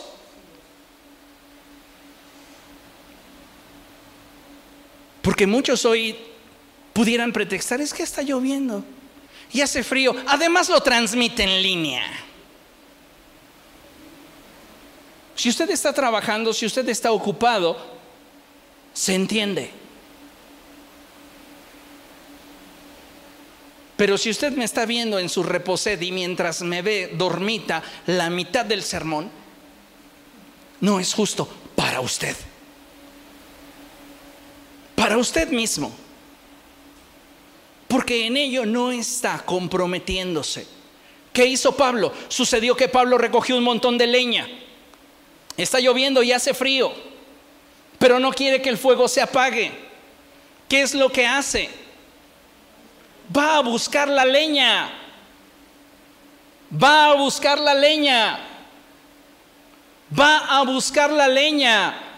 Porque muchos hoy pudieran pretextar, es que está lloviendo y hace frío. Además lo transmite en línea. Si usted está trabajando, si usted está ocupado, se entiende. Pero si usted me está viendo en su reposed y mientras me ve dormita la mitad del sermón, no es justo para usted para usted mismo. Porque en ello no está comprometiéndose. ¿Qué hizo Pablo? Sucedió que Pablo recogió un montón de leña. Está lloviendo y hace frío, pero no quiere que el fuego se apague. ¿Qué es lo que hace? Va a buscar la leña. Va a buscar la leña. Va a buscar la leña.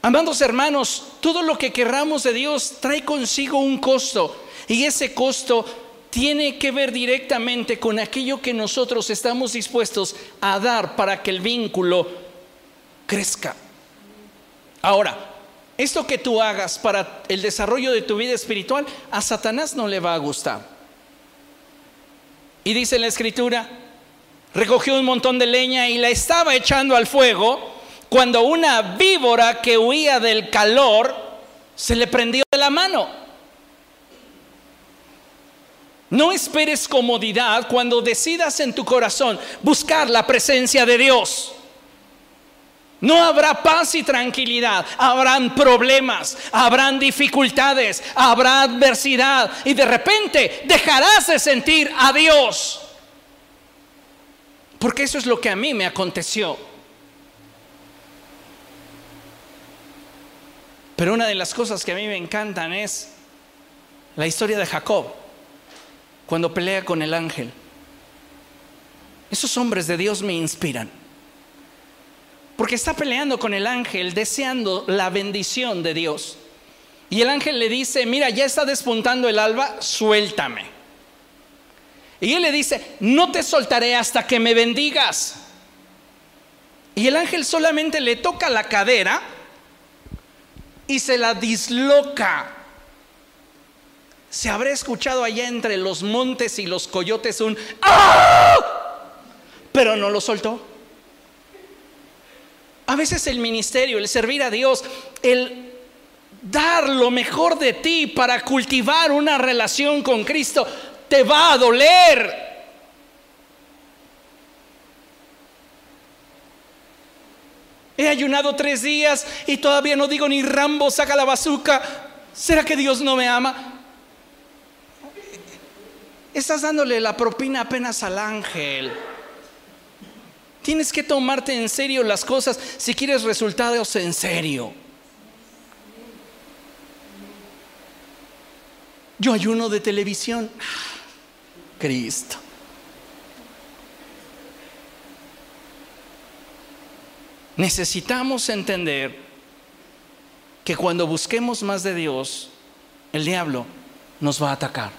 Amados hermanos, todo lo que querramos de Dios trae consigo un costo y ese costo tiene que ver directamente con aquello que nosotros estamos dispuestos a dar para que el vínculo crezca. Ahora, esto que tú hagas para el desarrollo de tu vida espiritual, a Satanás no le va a gustar. Y dice la escritura, recogió un montón de leña y la estaba echando al fuego cuando una víbora que huía del calor se le prendió de la mano. No esperes comodidad cuando decidas en tu corazón buscar la presencia de Dios. No habrá paz y tranquilidad, habrán problemas, habrán dificultades, habrá adversidad y de repente dejarás de sentir a Dios. Porque eso es lo que a mí me aconteció. Pero una de las cosas que a mí me encantan es la historia de Jacob, cuando pelea con el ángel. Esos hombres de Dios me inspiran. Porque está peleando con el ángel deseando la bendición de Dios. Y el ángel le dice, mira, ya está despuntando el alba, suéltame. Y él le dice, no te soltaré hasta que me bendigas. Y el ángel solamente le toca la cadera y se la disloca. Se habrá escuchado allá entre los montes y los coyotes un ¡Ah! Pero no lo soltó. A veces el ministerio, el servir a Dios, el dar lo mejor de ti para cultivar una relación con Cristo, te va a doler. He ayunado tres días y todavía no digo ni Rambo, saca la bazuca. ¿Será que Dios no me ama? Estás dándole la propina apenas al ángel. Tienes que tomarte en serio las cosas si quieres resultados en serio. Yo ayuno de televisión. Cristo. Necesitamos entender que cuando busquemos más de Dios, el diablo nos va a atacar.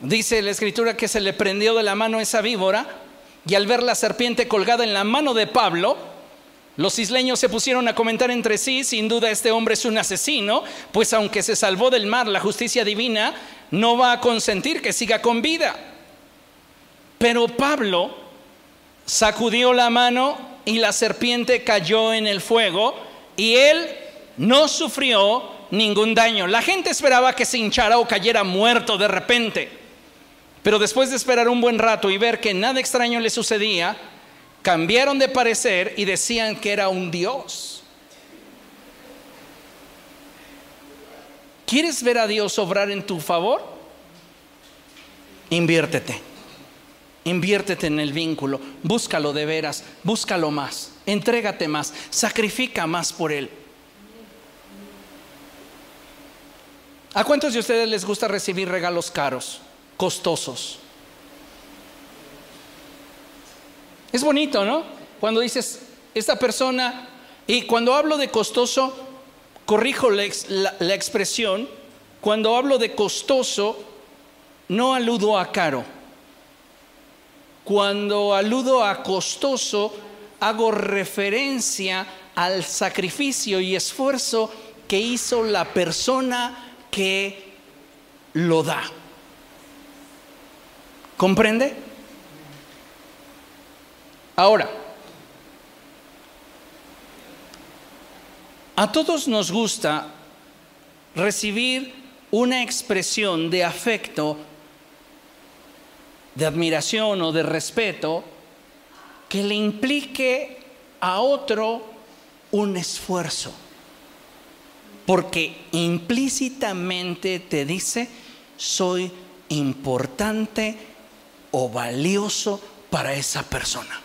Dice la escritura que se le prendió de la mano esa víbora y al ver la serpiente colgada en la mano de Pablo, los isleños se pusieron a comentar entre sí, sin duda este hombre es un asesino, pues aunque se salvó del mar, la justicia divina no va a consentir que siga con vida. Pero Pablo sacudió la mano y la serpiente cayó en el fuego y él no sufrió ningún daño. La gente esperaba que se hinchara o cayera muerto de repente. Pero después de esperar un buen rato y ver que nada extraño le sucedía, cambiaron de parecer y decían que era un Dios. ¿Quieres ver a Dios obrar en tu favor? Inviértete. Inviértete en el vínculo. Búscalo de veras. Búscalo más. Entrégate más. Sacrifica más por Él. ¿A cuántos de ustedes les gusta recibir regalos caros? costosos. Es bonito, ¿no? Cuando dices, esta persona, y cuando hablo de costoso, corrijo la, la, expresión, cuando hablo de costoso, no aludo a caro. Cuando aludo a costoso, hago referencia al sacrificio y esfuerzo que hizo la persona que lo da. ¿Comprende? Ahora, a todos nos gusta recibir una expresión de afecto, de admiración o de respeto que le implique a otro un esfuerzo. Porque implícitamente te dice, soy importante o valioso para esa persona.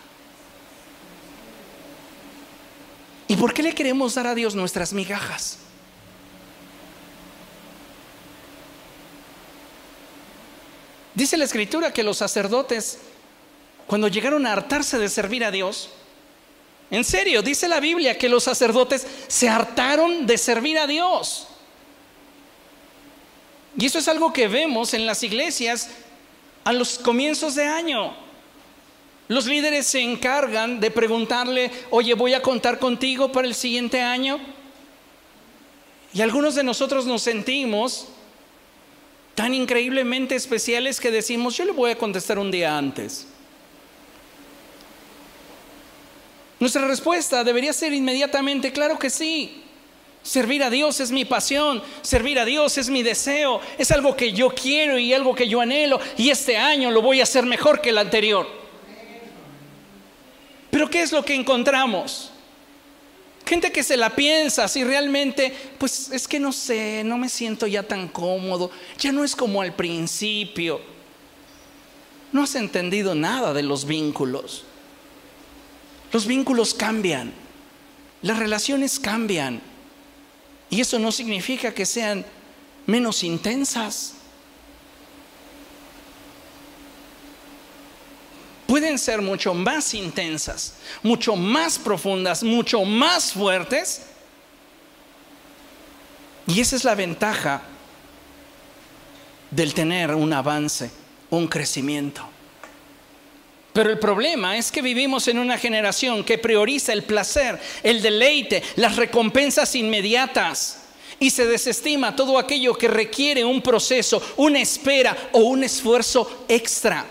¿Y por qué le queremos dar a Dios nuestras migajas? Dice la escritura que los sacerdotes, cuando llegaron a hartarse de servir a Dios, en serio, dice la Biblia que los sacerdotes se hartaron de servir a Dios. Y eso es algo que vemos en las iglesias a los comienzos de año. Los líderes se encargan de preguntarle, oye, voy a contar contigo para el siguiente año. Y algunos de nosotros nos sentimos tan increíblemente especiales que decimos, yo le voy a contestar un día antes. Nuestra respuesta debería ser inmediatamente, claro que sí. Servir a Dios es mi pasión, servir a Dios es mi deseo, es algo que yo quiero y algo que yo anhelo y este año lo voy a hacer mejor que el anterior. Pero ¿qué es lo que encontramos? Gente que se la piensa si realmente, pues es que no sé, no me siento ya tan cómodo, ya no es como al principio. No has entendido nada de los vínculos. Los vínculos cambian, las relaciones cambian. Y eso no significa que sean menos intensas. Pueden ser mucho más intensas, mucho más profundas, mucho más fuertes. Y esa es la ventaja del tener un avance, un crecimiento. Pero el problema es que vivimos en una generación que prioriza el placer, el deleite, las recompensas inmediatas y se desestima todo aquello que requiere un proceso, una espera o un esfuerzo extra.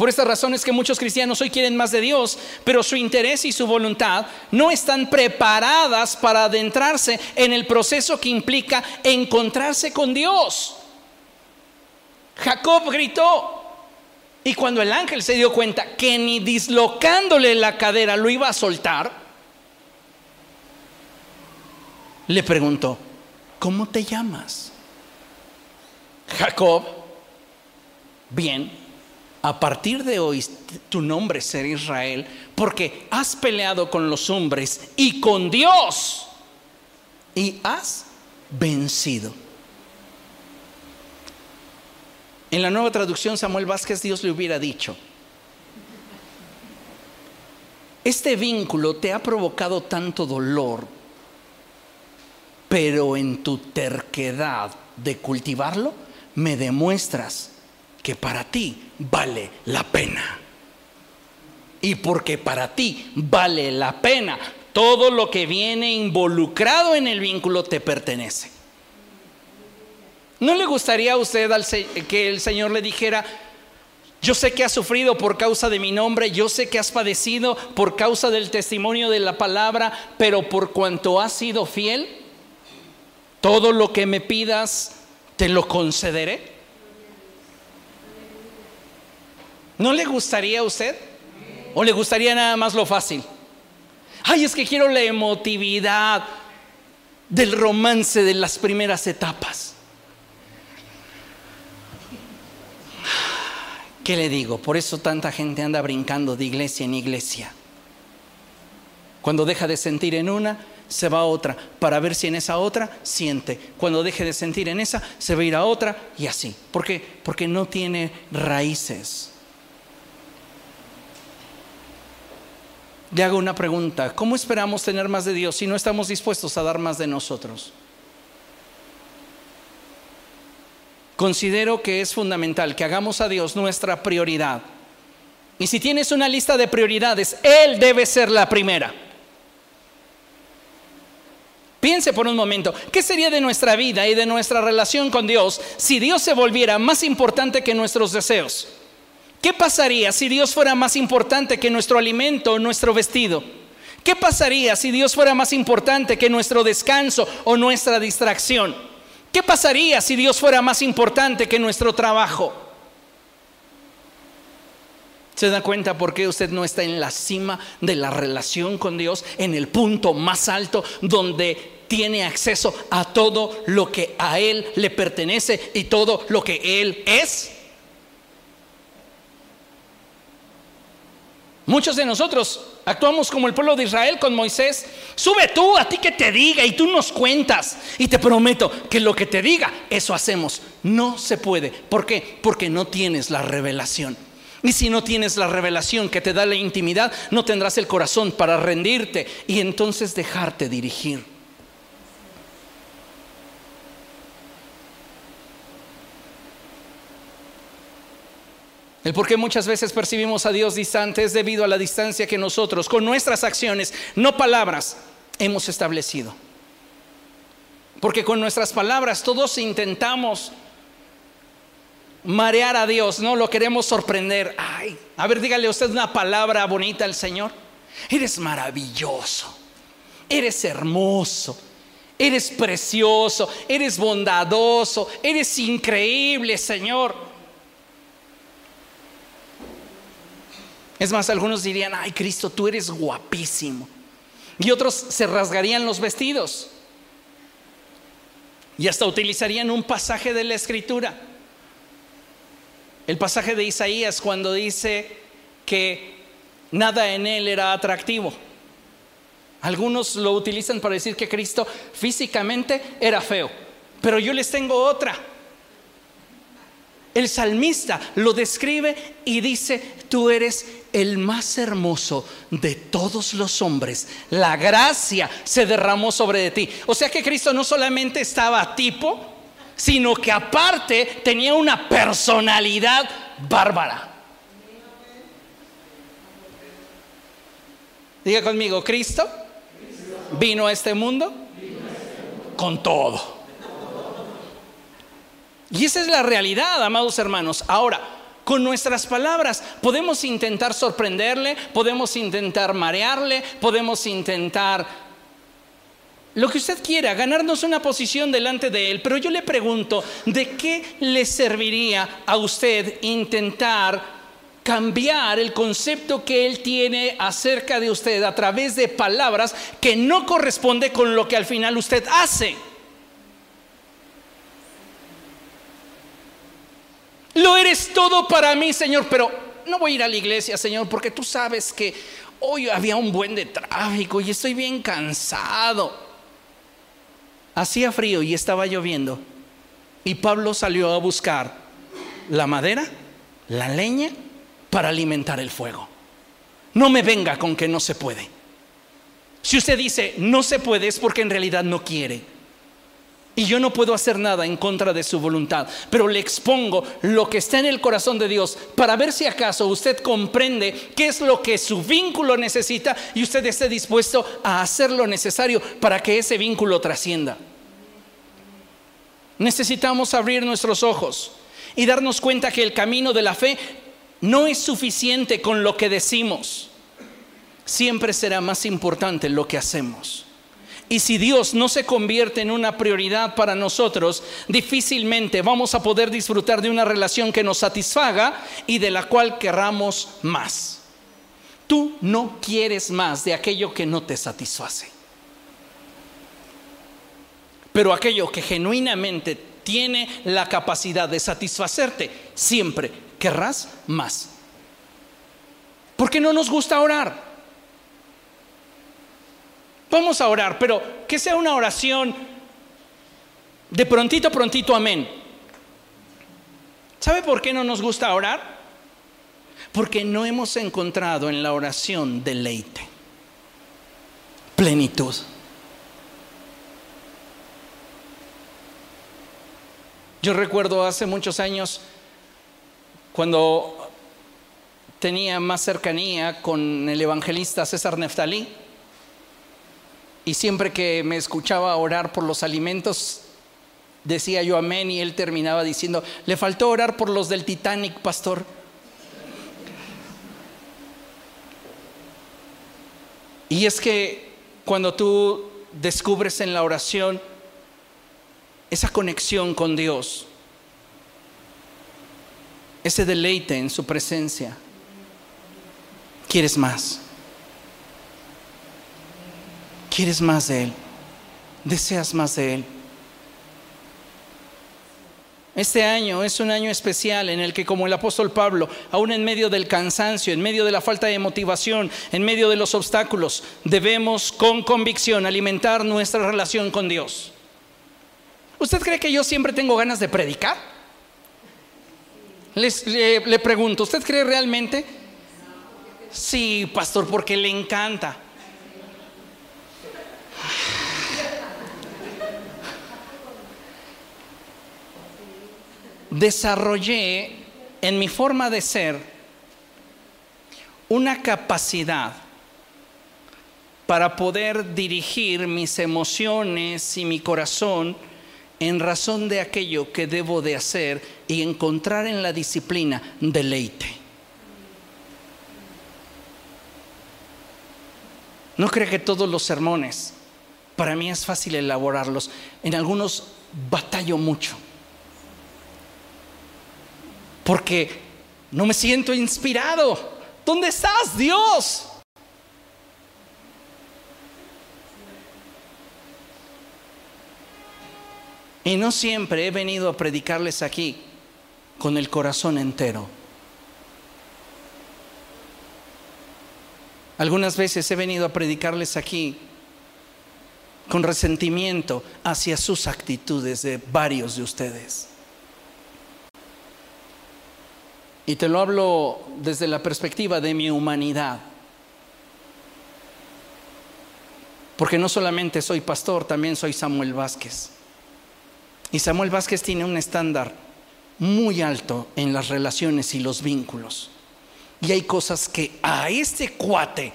Por estas razones que muchos cristianos hoy quieren más de Dios, pero su interés y su voluntad no están preparadas para adentrarse en el proceso que implica encontrarse con Dios. Jacob gritó, Y cuando el ángel se dio cuenta que ni dislocándole la cadera lo iba a soltar, le preguntó, ¿cómo te llamas? Jacob, bien, a partir de hoy tu nombre será Israel, porque has peleado con los hombres y con Dios y has vencido. En la nueva traducción Samuel Vázquez Dios le hubiera dicho, este vínculo te ha provocado tanto dolor, pero en tu terquedad de cultivarlo, me demuestras que para ti vale la pena. Y porque para ti vale la pena, todo lo que viene involucrado en el vínculo te pertenece. ¿No le gustaría a usted que el Señor le dijera, yo sé que has sufrido por causa de mi nombre, yo sé que has padecido por causa del testimonio de la palabra, pero por cuanto has sido fiel, todo lo que me pidas, te lo concederé? ¿No le gustaría a usted? ¿O le gustaría nada más lo fácil? Ay, es que quiero la emotividad del romance de las primeras etapas. ¿Qué le digo? Por eso tanta gente anda brincando de iglesia en iglesia. Cuando deja de sentir en una, se va a otra para ver si en esa otra siente. Cuando deje de sentir en esa, se va a ir a otra y así. ¿Por qué? Porque no tiene raíces. Le hago una pregunta. ¿Cómo esperamos tener más de Dios si no estamos dispuestos a dar más de nosotros? Considero que es fundamental que hagamos a Dios nuestra prioridad. Y si tienes una lista de prioridades, Él debe ser la primera. Piense por un momento, ¿qué sería de nuestra vida y de nuestra relación con Dios si Dios se volviera más importante que nuestros deseos? ¿Qué pasaría si Dios fuera más importante que nuestro alimento o nuestro vestido? ¿Qué pasaría si Dios fuera más importante que nuestro descanso o nuestra distracción? ¿Qué pasaría si Dios fuera más importante que nuestro trabajo? ¿Se da cuenta por qué usted no está en la cima de la relación con Dios, en el punto más alto donde tiene acceso a todo lo que a Él le pertenece y todo lo que Él es? Muchos de nosotros actuamos como el pueblo de Israel con Moisés. Sube tú, a ti que te diga y tú nos cuentas. Y te prometo que lo que te diga, eso hacemos. No se puede. ¿Por qué? Porque no tienes la revelación. Y si no tienes la revelación que te da la intimidad, no tendrás el corazón para rendirte y entonces dejarte dirigir. El por qué muchas veces percibimos a Dios distante es debido a la distancia que nosotros, con nuestras acciones, no palabras, hemos establecido. Porque con nuestras palabras todos intentamos marear a Dios, no lo queremos sorprender. Ay, a ver, dígale usted una palabra bonita al Señor. Eres maravilloso, eres hermoso, eres precioso, eres bondadoso, eres increíble, Señor. Es más, algunos dirían, ay Cristo, tú eres guapísimo. Y otros se rasgarían los vestidos. Y hasta utilizarían un pasaje de la escritura el pasaje de Isaías cuando dice que nada en él era atractivo. Algunos lo utilizan para decir que Cristo físicamente era feo, pero yo les tengo otra. El salmista lo describe y dice, tú eres el más hermoso de todos los hombres. La gracia se derramó sobre de ti. O sea que Cristo no solamente estaba tipo, sino que aparte tenía una personalidad bárbara. Diga conmigo, Cristo vino a este mundo con todo. Y esa es la realidad, amados hermanos. Ahora, con nuestras palabras podemos intentar sorprenderle, podemos intentar marearle, podemos intentar lo que usted quiera, ganarnos una posición delante de Él. Pero yo le pregunto, ¿de qué le serviría a usted intentar cambiar el concepto que Él tiene acerca de usted a través de palabras que no corresponde con lo que al final usted hace. Lo eres todo para mí, Señor, pero no voy a ir a la iglesia, Señor, porque tú sabes que hoy había un buen de tráfico y estoy bien cansado. Hacía frío y estaba lloviendo. Y Pablo salió a buscar la madera, la leña, para alimentar el fuego. No me venga con que no se puede. Si usted dice no se puede es porque en realidad no quiere. Y yo no puedo hacer nada en contra de su voluntad, pero le expongo lo que está en el corazón de Dios para ver si acaso usted comprende qué es lo que su vínculo necesita y usted esté dispuesto a hacer lo necesario para que ese vínculo trascienda. Necesitamos abrir nuestros ojos y darnos cuenta que el camino de la fe no es suficiente con lo que decimos. Siempre será más importante lo que hacemos. Y si Dios no se convierte en una prioridad para nosotros, difícilmente vamos a poder disfrutar de una relación que nos satisfaga y de la cual querramos más. Tú no quieres más de aquello que no te satisface. Pero aquello que genuinamente tiene la capacidad de satisfacerte, siempre querrás más. ¿Por qué no nos gusta orar? Vamos a orar, pero que sea una oración de prontito, prontito, amén. ¿Sabe por qué no nos gusta orar? Porque no hemos encontrado en la oración deleite, plenitud. Yo recuerdo hace muchos años cuando tenía más cercanía con el evangelista César Neftalí y siempre que me escuchaba orar por los alimentos, decía yo amén y él terminaba diciendo, le faltó orar por los del Titanic, pastor. Y es que cuando tú descubres en la oración esa conexión con Dios, ese deleite en su presencia, quieres más. Quieres más de Él. Deseas más de Él. Este año es un año especial en el que, como el apóstol Pablo, aún en medio del cansancio, en medio de la falta de motivación, en medio de los obstáculos, debemos con convicción alimentar nuestra relación con Dios. ¿Usted cree que yo siempre tengo ganas de predicar? le, le pregunto, ¿usted cree realmente? Sí, pastor, porque le encanta. Desarrollé en mi forma de ser una capacidad para poder dirigir mis emociones y mi corazón en razón de aquello que debo de hacer y encontrar en la disciplina deleite. No creo que todos los sermones, para mí es fácil elaborarlos, en algunos batallo mucho porque no me siento inspirado. ¿Dónde estás, Dios? Y no siempre he venido a predicarles aquí con el corazón entero. Algunas veces he venido a predicarles aquí con resentimiento hacia sus actitudes de varios de ustedes. Y te lo hablo desde la perspectiva de mi humanidad. Porque no solamente soy pastor, también soy Samuel Vázquez. Y Samuel Vázquez tiene un estándar muy alto en las relaciones y los vínculos. Y hay cosas que a este cuate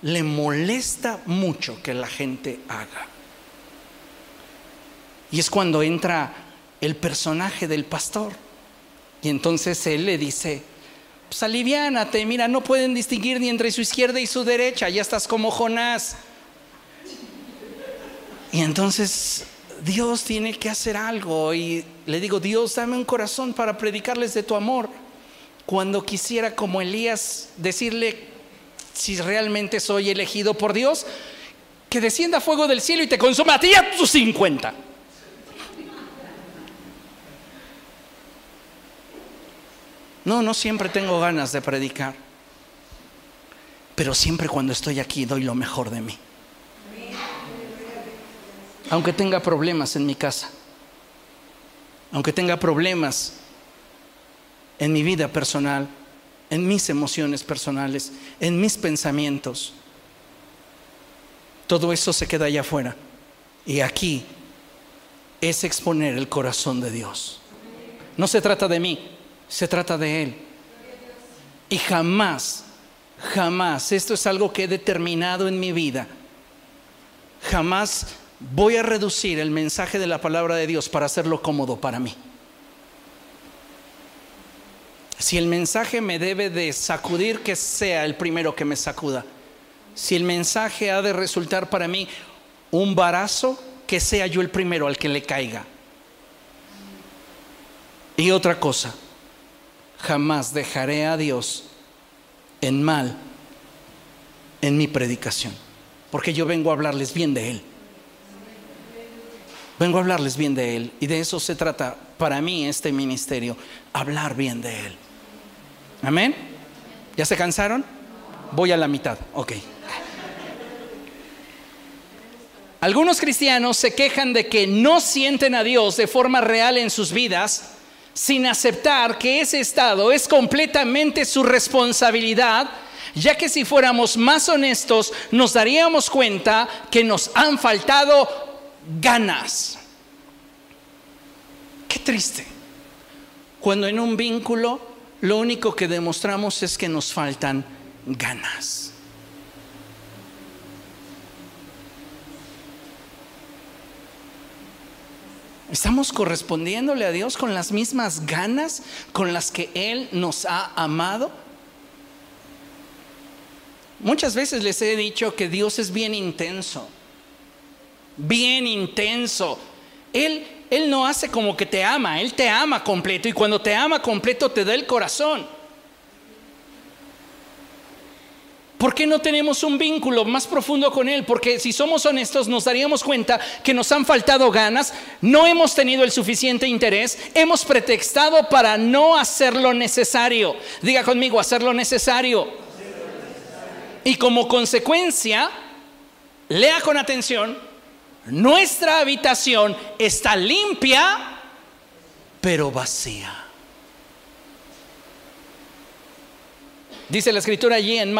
le molesta mucho que la gente haga. Y es cuando entra el personaje del pastor. Y entonces él le dice, pues aliviánate, mira, no pueden distinguir ni entre su izquierda y su derecha, ya estás como Jonás. Y entonces Dios tiene que hacer algo y le digo, Dios, dame un corazón para predicarles de tu amor. cuando quisiera como Elías decirle si realmente soy elegido por Dios, que descienda fuego del cielo y te consuma a ti a tus 50. No, no siempre tengo ganas de predicar, pero siempre cuando estoy aquí doy lo mejor de mí. Aunque tenga problemas en mi casa, aunque tenga problemas en mi vida personal, en mis emociones personales, en mis pensamientos. Todo eso se queda allá afuera. Y aquí es exponer el corazón de Dios. No se trata de mí, se trata de Él. Y jamás, jamás, esto es algo que he determinado en mi vida, jamás voy a reducir el mensaje de la palabra de Dios para hacerlo cómodo para mí. Si el mensaje me debe de sacudir, que sea el primero que me sacuda. Si el mensaje ha de resultar para mí un barazo, que sea yo el primero al que le caiga. Y otra cosa, jamás dejaré a Dios en mal en mi predicación, porque yo vengo a hablarles bien de Él. Vengo a hablarles bien de Él y de eso se trata para mí este ministerio, hablar bien de Él. Amén. ¿Ya se cansaron? Voy a la mitad. Ok. Algunos cristianos se quejan de que no sienten a Dios de forma real en sus vidas sin aceptar que ese estado es completamente su responsabilidad, ya que si fuéramos más honestos nos daríamos cuenta que nos han faltado ganas. Qué triste. Cuando en un vínculo lo único que demostramos es que nos faltan ganas. ¿Estamos correspondiéndole a Dios con las mismas ganas con las que Él nos ha amado? Muchas veces les he dicho que Dios es bien intenso, bien intenso. Él él no hace como que te ama, Él te ama completo y cuando te ama completo te da el corazón. ¿Por qué no tenemos un vínculo más profundo con Él? Porque si somos honestos nos daríamos cuenta que nos han faltado ganas, no hemos tenido el suficiente interés, hemos pretextado para no hacer lo necesario. Diga conmigo, hacer lo necesario. Y como consecuencia, lea con atención, nuestra habitación está limpia, pero vacía. Dice la escritura allí en,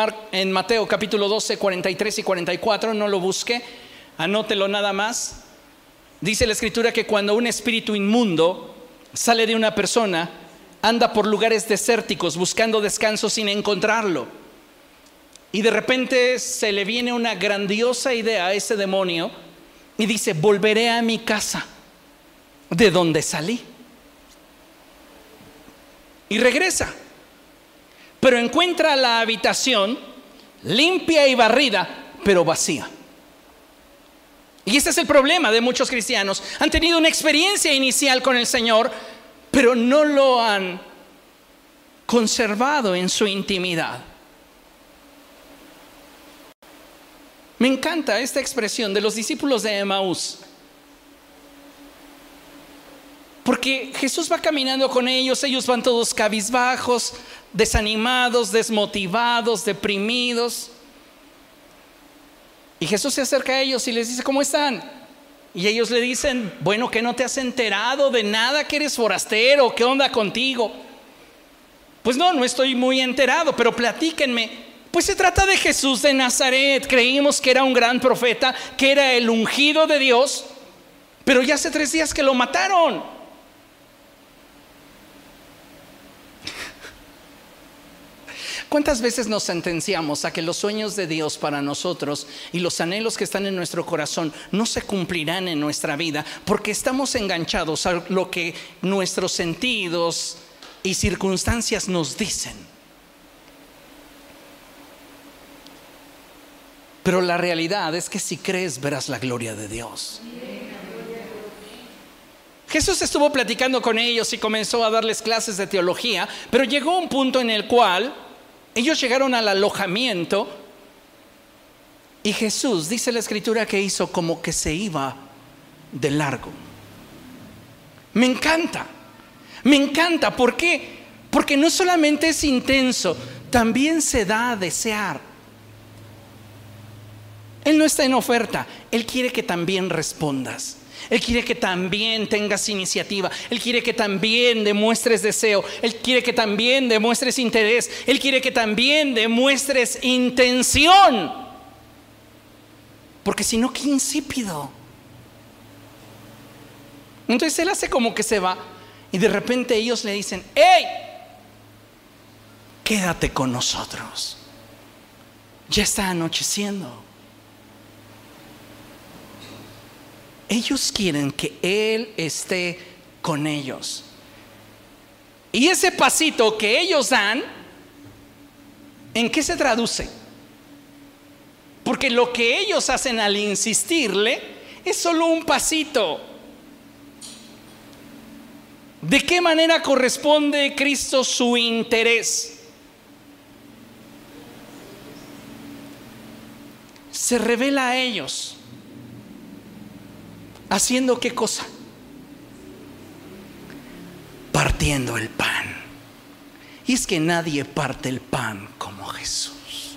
Mateo capítulo 12, 43 y 44, no lo busque, anótelo nada más. Dice la escritura que cuando un espíritu inmundo sale de una persona, anda por lugares desérticos buscando descanso sin encontrarlo. Y de repente se le viene una grandiosa idea a ese demonio y dice, volveré a mi casa, de donde salí. Y regresa. Pero encuentra la habitación limpia y barrida, pero vacía. Y ese es el problema de muchos cristianos. Han tenido una experiencia inicial con el Señor, pero no lo han conservado en su intimidad. Me encanta esta expresión de los discípulos de Emaús. Porque Jesús va caminando con ellos, ellos van todos cabizbajos, desanimados, desmotivados, deprimidos. Y Jesús se acerca a ellos y les dice, ¿cómo están? Y ellos le dicen, bueno, que no te has enterado de nada, que eres forastero, ¿qué onda contigo? Pues no, no estoy muy enterado, pero platíquenme, pues se trata de Jesús de Nazaret. Creímos que era un gran profeta, que era el ungido de Dios, pero ya hace tres días que lo mataron. ¿Cuántas veces nos sentenciamos a que los sueños de Dios para nosotros y los anhelos que están en nuestro corazón no se cumplirán en nuestra vida porque estamos enganchados a lo que nuestros sentidos y circunstancias nos dicen? Pero la realidad es que si crees verás la gloria de Dios. Jesús estuvo platicando con ellos y comenzó a darles clases de teología, pero llegó un punto en el cual ellos llegaron al alojamiento y Jesús, dice la escritura, que hizo como que se iba de largo. Me encanta, me encanta. ¿Por qué? Porque no solamente es intenso, también se da a desear. Él no está en oferta, Él quiere que también respondas. Él quiere que también tengas iniciativa. Él quiere que también demuestres deseo. Él quiere que también demuestres interés. Él quiere que también demuestres intención. Porque si no, qué insípido. Entonces él hace como que se va y de repente ellos le dicen, ¡Hey! Quédate con nosotros. Ya está anocheciendo. Ellos quieren que Él esté con ellos. Y ese pasito que ellos dan, ¿en qué se traduce? Porque lo que ellos hacen al insistirle es solo un pasito. ¿De qué manera corresponde Cristo su interés? Se revela a ellos ¿Haciendo qué cosa? Partiendo el pan. Y es que nadie parte el pan como Jesús.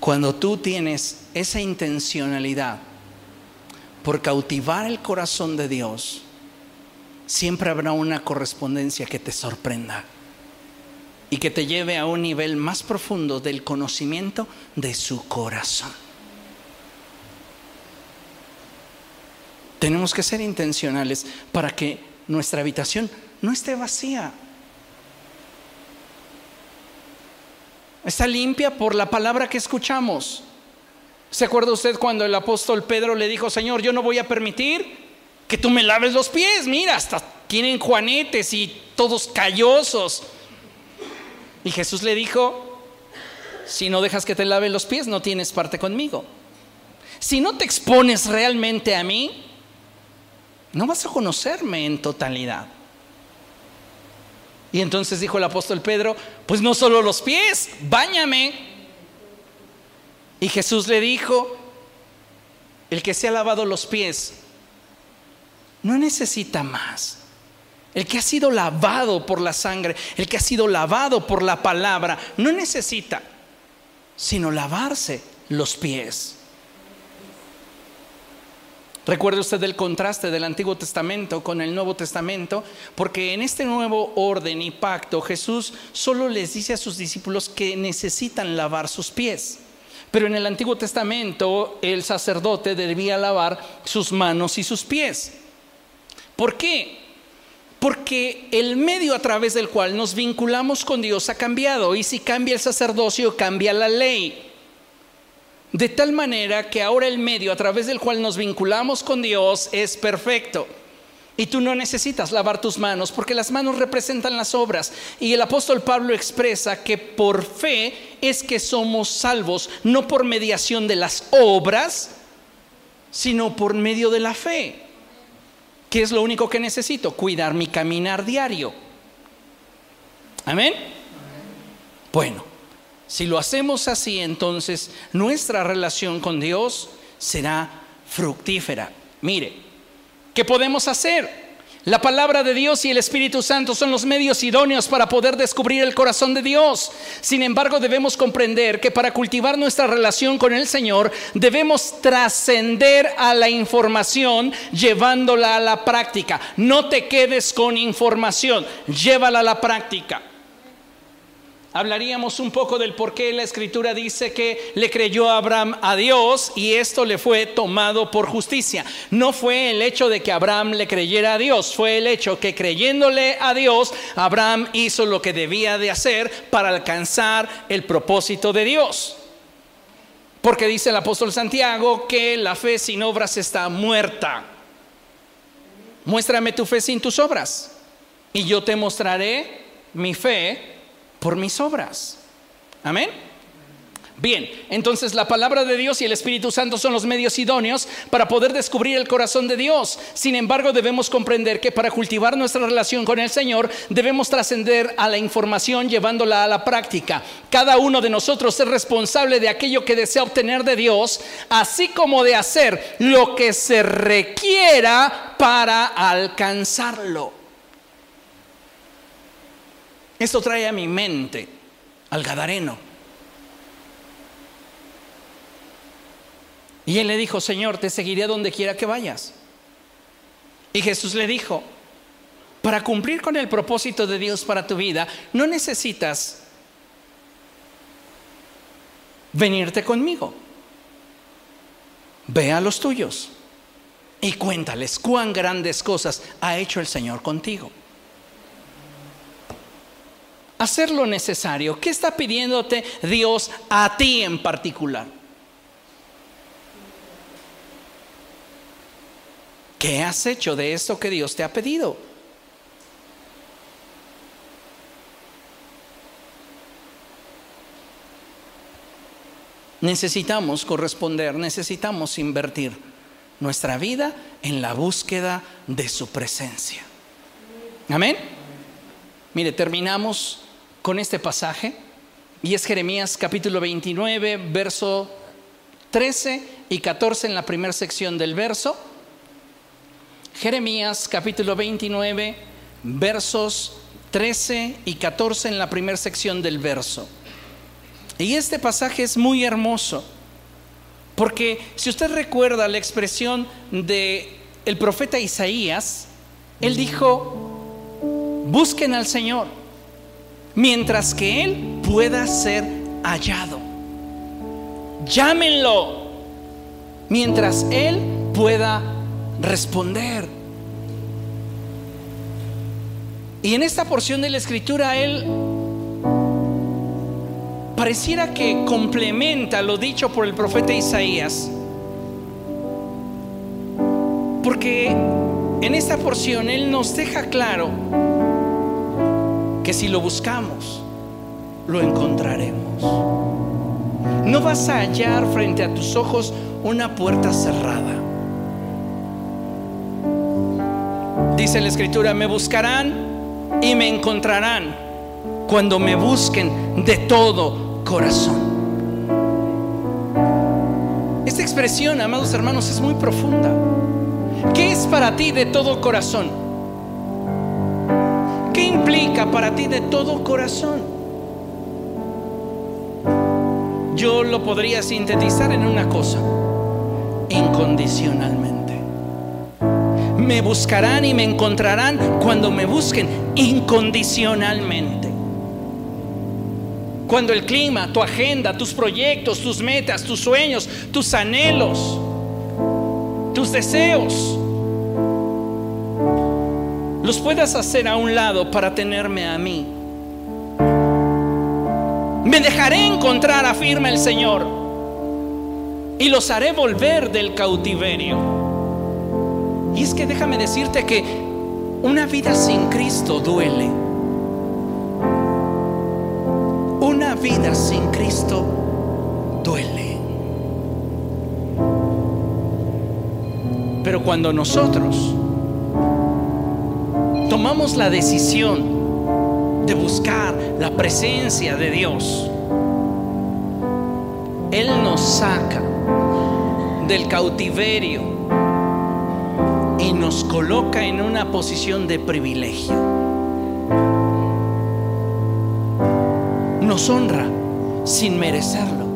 Cuando tú tienes esa intencionalidad por cautivar el corazón de Dios, siempre habrá una correspondencia que te sorprenda y que te lleve a un nivel más profundo del conocimiento de su corazón. Tenemos que ser intencionales para que nuestra habitación no esté vacía. Está limpia por la palabra que escuchamos. ¿Se acuerda usted cuando el apóstol Pedro le dijo, Señor, yo no voy a permitir que tú me laves los pies? Mira, hasta tienen juanetes y todos callosos. Y Jesús le dijo, si no dejas que te lave los pies, no tienes parte conmigo. Si no te expones realmente a mí, no vas a conocerme en totalidad. Y entonces dijo el apóstol Pedro, pues no solo los pies, báñame. Y Jesús le dijo, el que se ha lavado los pies no necesita más el que ha sido lavado por la sangre, el que ha sido lavado por la palabra, no necesita sino lavarse los pies. Recuerde usted el contraste del Antiguo Testamento con el Nuevo Testamento, porque en este nuevo orden y pacto Jesús solo les dice a sus discípulos que necesitan lavar sus pies. Pero en el Antiguo Testamento el sacerdote debía lavar sus manos y sus pies. ¿Por qué? Porque el medio a través del cual nos vinculamos con Dios ha cambiado y si cambia el sacerdocio, cambia la ley. De tal manera que ahora el medio a través del cual nos vinculamos con Dios es perfecto. Y tú no necesitas lavar tus manos porque las manos representan las obras. Y el apóstol Pablo expresa que por fe es que somos salvos, no por mediación de las obras, sino por medio de la fe. ¿Qué es lo único que necesito? Cuidar mi caminar diario. Amén. Bueno, si lo hacemos así, entonces nuestra relación con Dios será fructífera. Mire, ¿qué podemos hacer? La palabra de Dios y el Espíritu Santo son los medios idóneos para poder descubrir el corazón de Dios. Sin embargo, debemos comprender que para cultivar nuestra relación con el Señor, debemos trascender a la información llevándola a la práctica. No te quedes con información, llévala a la práctica hablaríamos un poco del por qué la escritura dice que le creyó Abraham a Dios y esto le fue tomado por justicia. No fue el hecho de que Abraham le creyera a Dios, fue el hecho que creyéndole a Dios, Abraham hizo lo que debía de hacer para alcanzar el propósito de Dios. Porque dice el apóstol Santiago que la fe sin obras está muerta. Muéstrame tu fe sin tus obras y yo te mostraré mi fe por mis obras. Amén. Bien, entonces la palabra de Dios y el Espíritu Santo son los medios idóneos para poder descubrir el corazón de Dios. Sin embargo, debemos comprender que para cultivar nuestra relación con el Señor debemos trascender a la información llevándola a la práctica. Cada uno de nosotros es responsable de aquello que desea obtener de Dios, así como de hacer lo que se requiera para alcanzarlo. Esto trae a mi mente al Gadareno Y él le dijo, Señor, te seguiré donde quiera que vayas. Y Jesús le dijo, para cumplir con el propósito de Dios para tu vida, no necesitas venirte conmigo. Ve a los tuyos y cuéntales cuán grandes cosas ha hecho el Señor contigo. Hacer lo necesario. ¿Qué está pidiéndote Dios a ti en particular? ¿Qué has hecho de esto que Dios te ha pedido? Necesitamos corresponder, necesitamos invertir nuestra vida en la búsqueda de su presencia. Amén. Mire, terminamos con este pasaje y es Jeremías capítulo 29, verso 13 y 14 en la primera sección del verso. Jeremías capítulo 29, versos 13 y 14 en la primera sección del verso. Y este pasaje es muy hermoso, porque si usted recuerda la expresión de el profeta Isaías, él dijo, busquen al Señor mientras que Él pueda ser hallado. Llámenlo mientras Él pueda responder. Y en esta porción de la escritura él pareciera que complementa lo dicho por el profeta Isaías. Porque en esta porción él nos deja claro que si lo buscamos, lo encontraremos. No vas a hallar frente a tus ojos una puerta cerrada. Dice la escritura, me buscarán y me encontrarán cuando me busquen de todo corazón. Esta expresión, amados hermanos, es muy profunda. ¿Qué es para ti de todo corazón? ¿Qué implica para ti de todo corazón? Yo lo podría sintetizar en una cosa, incondicionalmente. Me buscarán y me encontrarán cuando me busquen incondicionalmente. Cuando el clima, tu agenda, tus proyectos, tus metas, tus sueños, tus anhelos, tus deseos, los puedas hacer a un lado para tenerme a mí. Me dejaré encontrar, afirma el Señor, y los haré volver del cautiverio. Y es que déjame decirte que una vida sin Cristo duele. Una vida sin Cristo duele. Pero cuando nosotros tomamos la decisión de buscar la presencia de Dios, Él nos saca del cautiverio y nos coloca en una posición de privilegio. Nos honra sin merecerlo.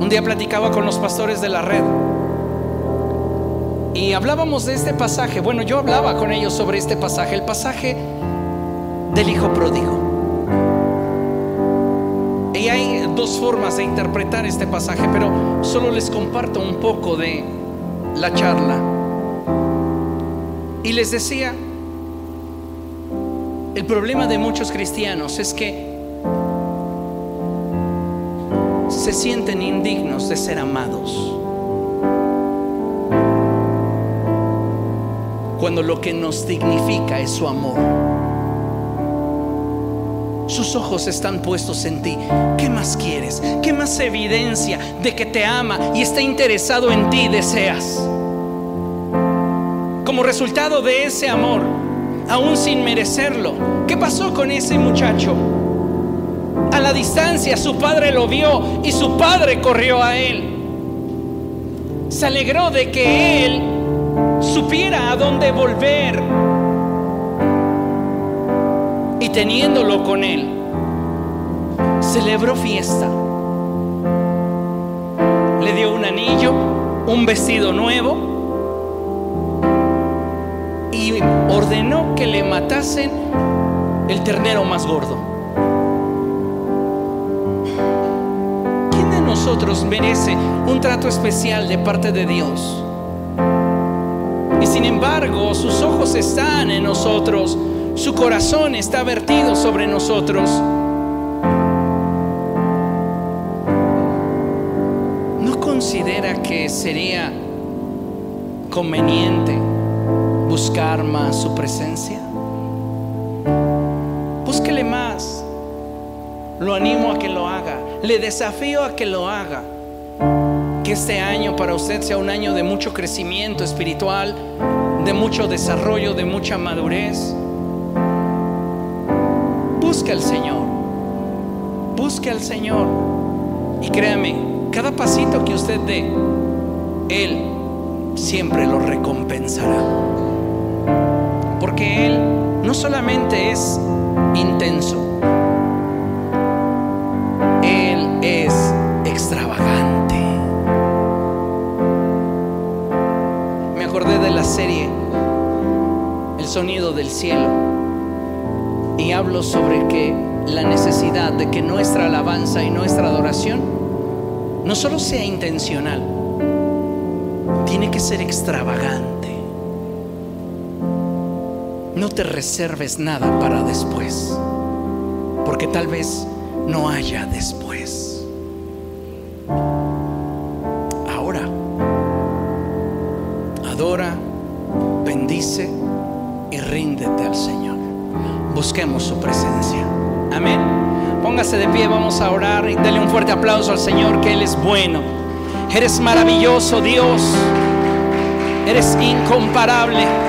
Un día platicaba con los pastores de la red y hablábamos de este pasaje. Bueno, yo hablaba con ellos sobre este pasaje, el pasaje del hijo pródigo. Y hay dos formas de interpretar este pasaje, pero solo les comparto un poco de la charla. Y les decía, el problema de muchos cristianos es que se sienten indignos de ser amados. Cuando lo que nos dignifica es su amor. sus ojos están puestos en ti. ¿Qué más quieres? ¿Qué más evidencia de que te ama y está interesado en ti deseas? Como resultado de ese amor, aún sin merecerlo, ¿qué pasó con ese muchacho? A la distancia su padre lo vio y su padre corrió a él. Se alegró de que él supiera a dónde volver y teniéndolo con él, celebró fiesta. Le dio un anillo, un vestido nuevo y ordenó que le matasen el ternero más gordo. ¿Quién de nosotros merece un trato especial de parte de Dios? Sin embargo, sus ojos están en nosotros su corazón está vertido sobre nosotros. ¿No considera que sería conveniente buscar más su presencia? Búsquele más. Lo animo a que lo haga. Le desafío a que lo haga. Que este año para usted sea un año de mucho crecimiento espiritual, de mucho desarrollo, de mucha madurez. Busque al Señor. Busque al Señor. Y créame, cada pasito que usted dé, Él siempre lo recompensará. Porque Él no solamente es intenso, serie El sonido del cielo y hablo sobre que la necesidad de que nuestra alabanza y nuestra adoración no solo sea intencional, tiene que ser extravagante. No te reserves nada para después, porque tal vez no haya después. Vamos a orar y dale un fuerte aplauso al Señor, que Él es bueno. Eres maravilloso, Dios. Eres incomparable.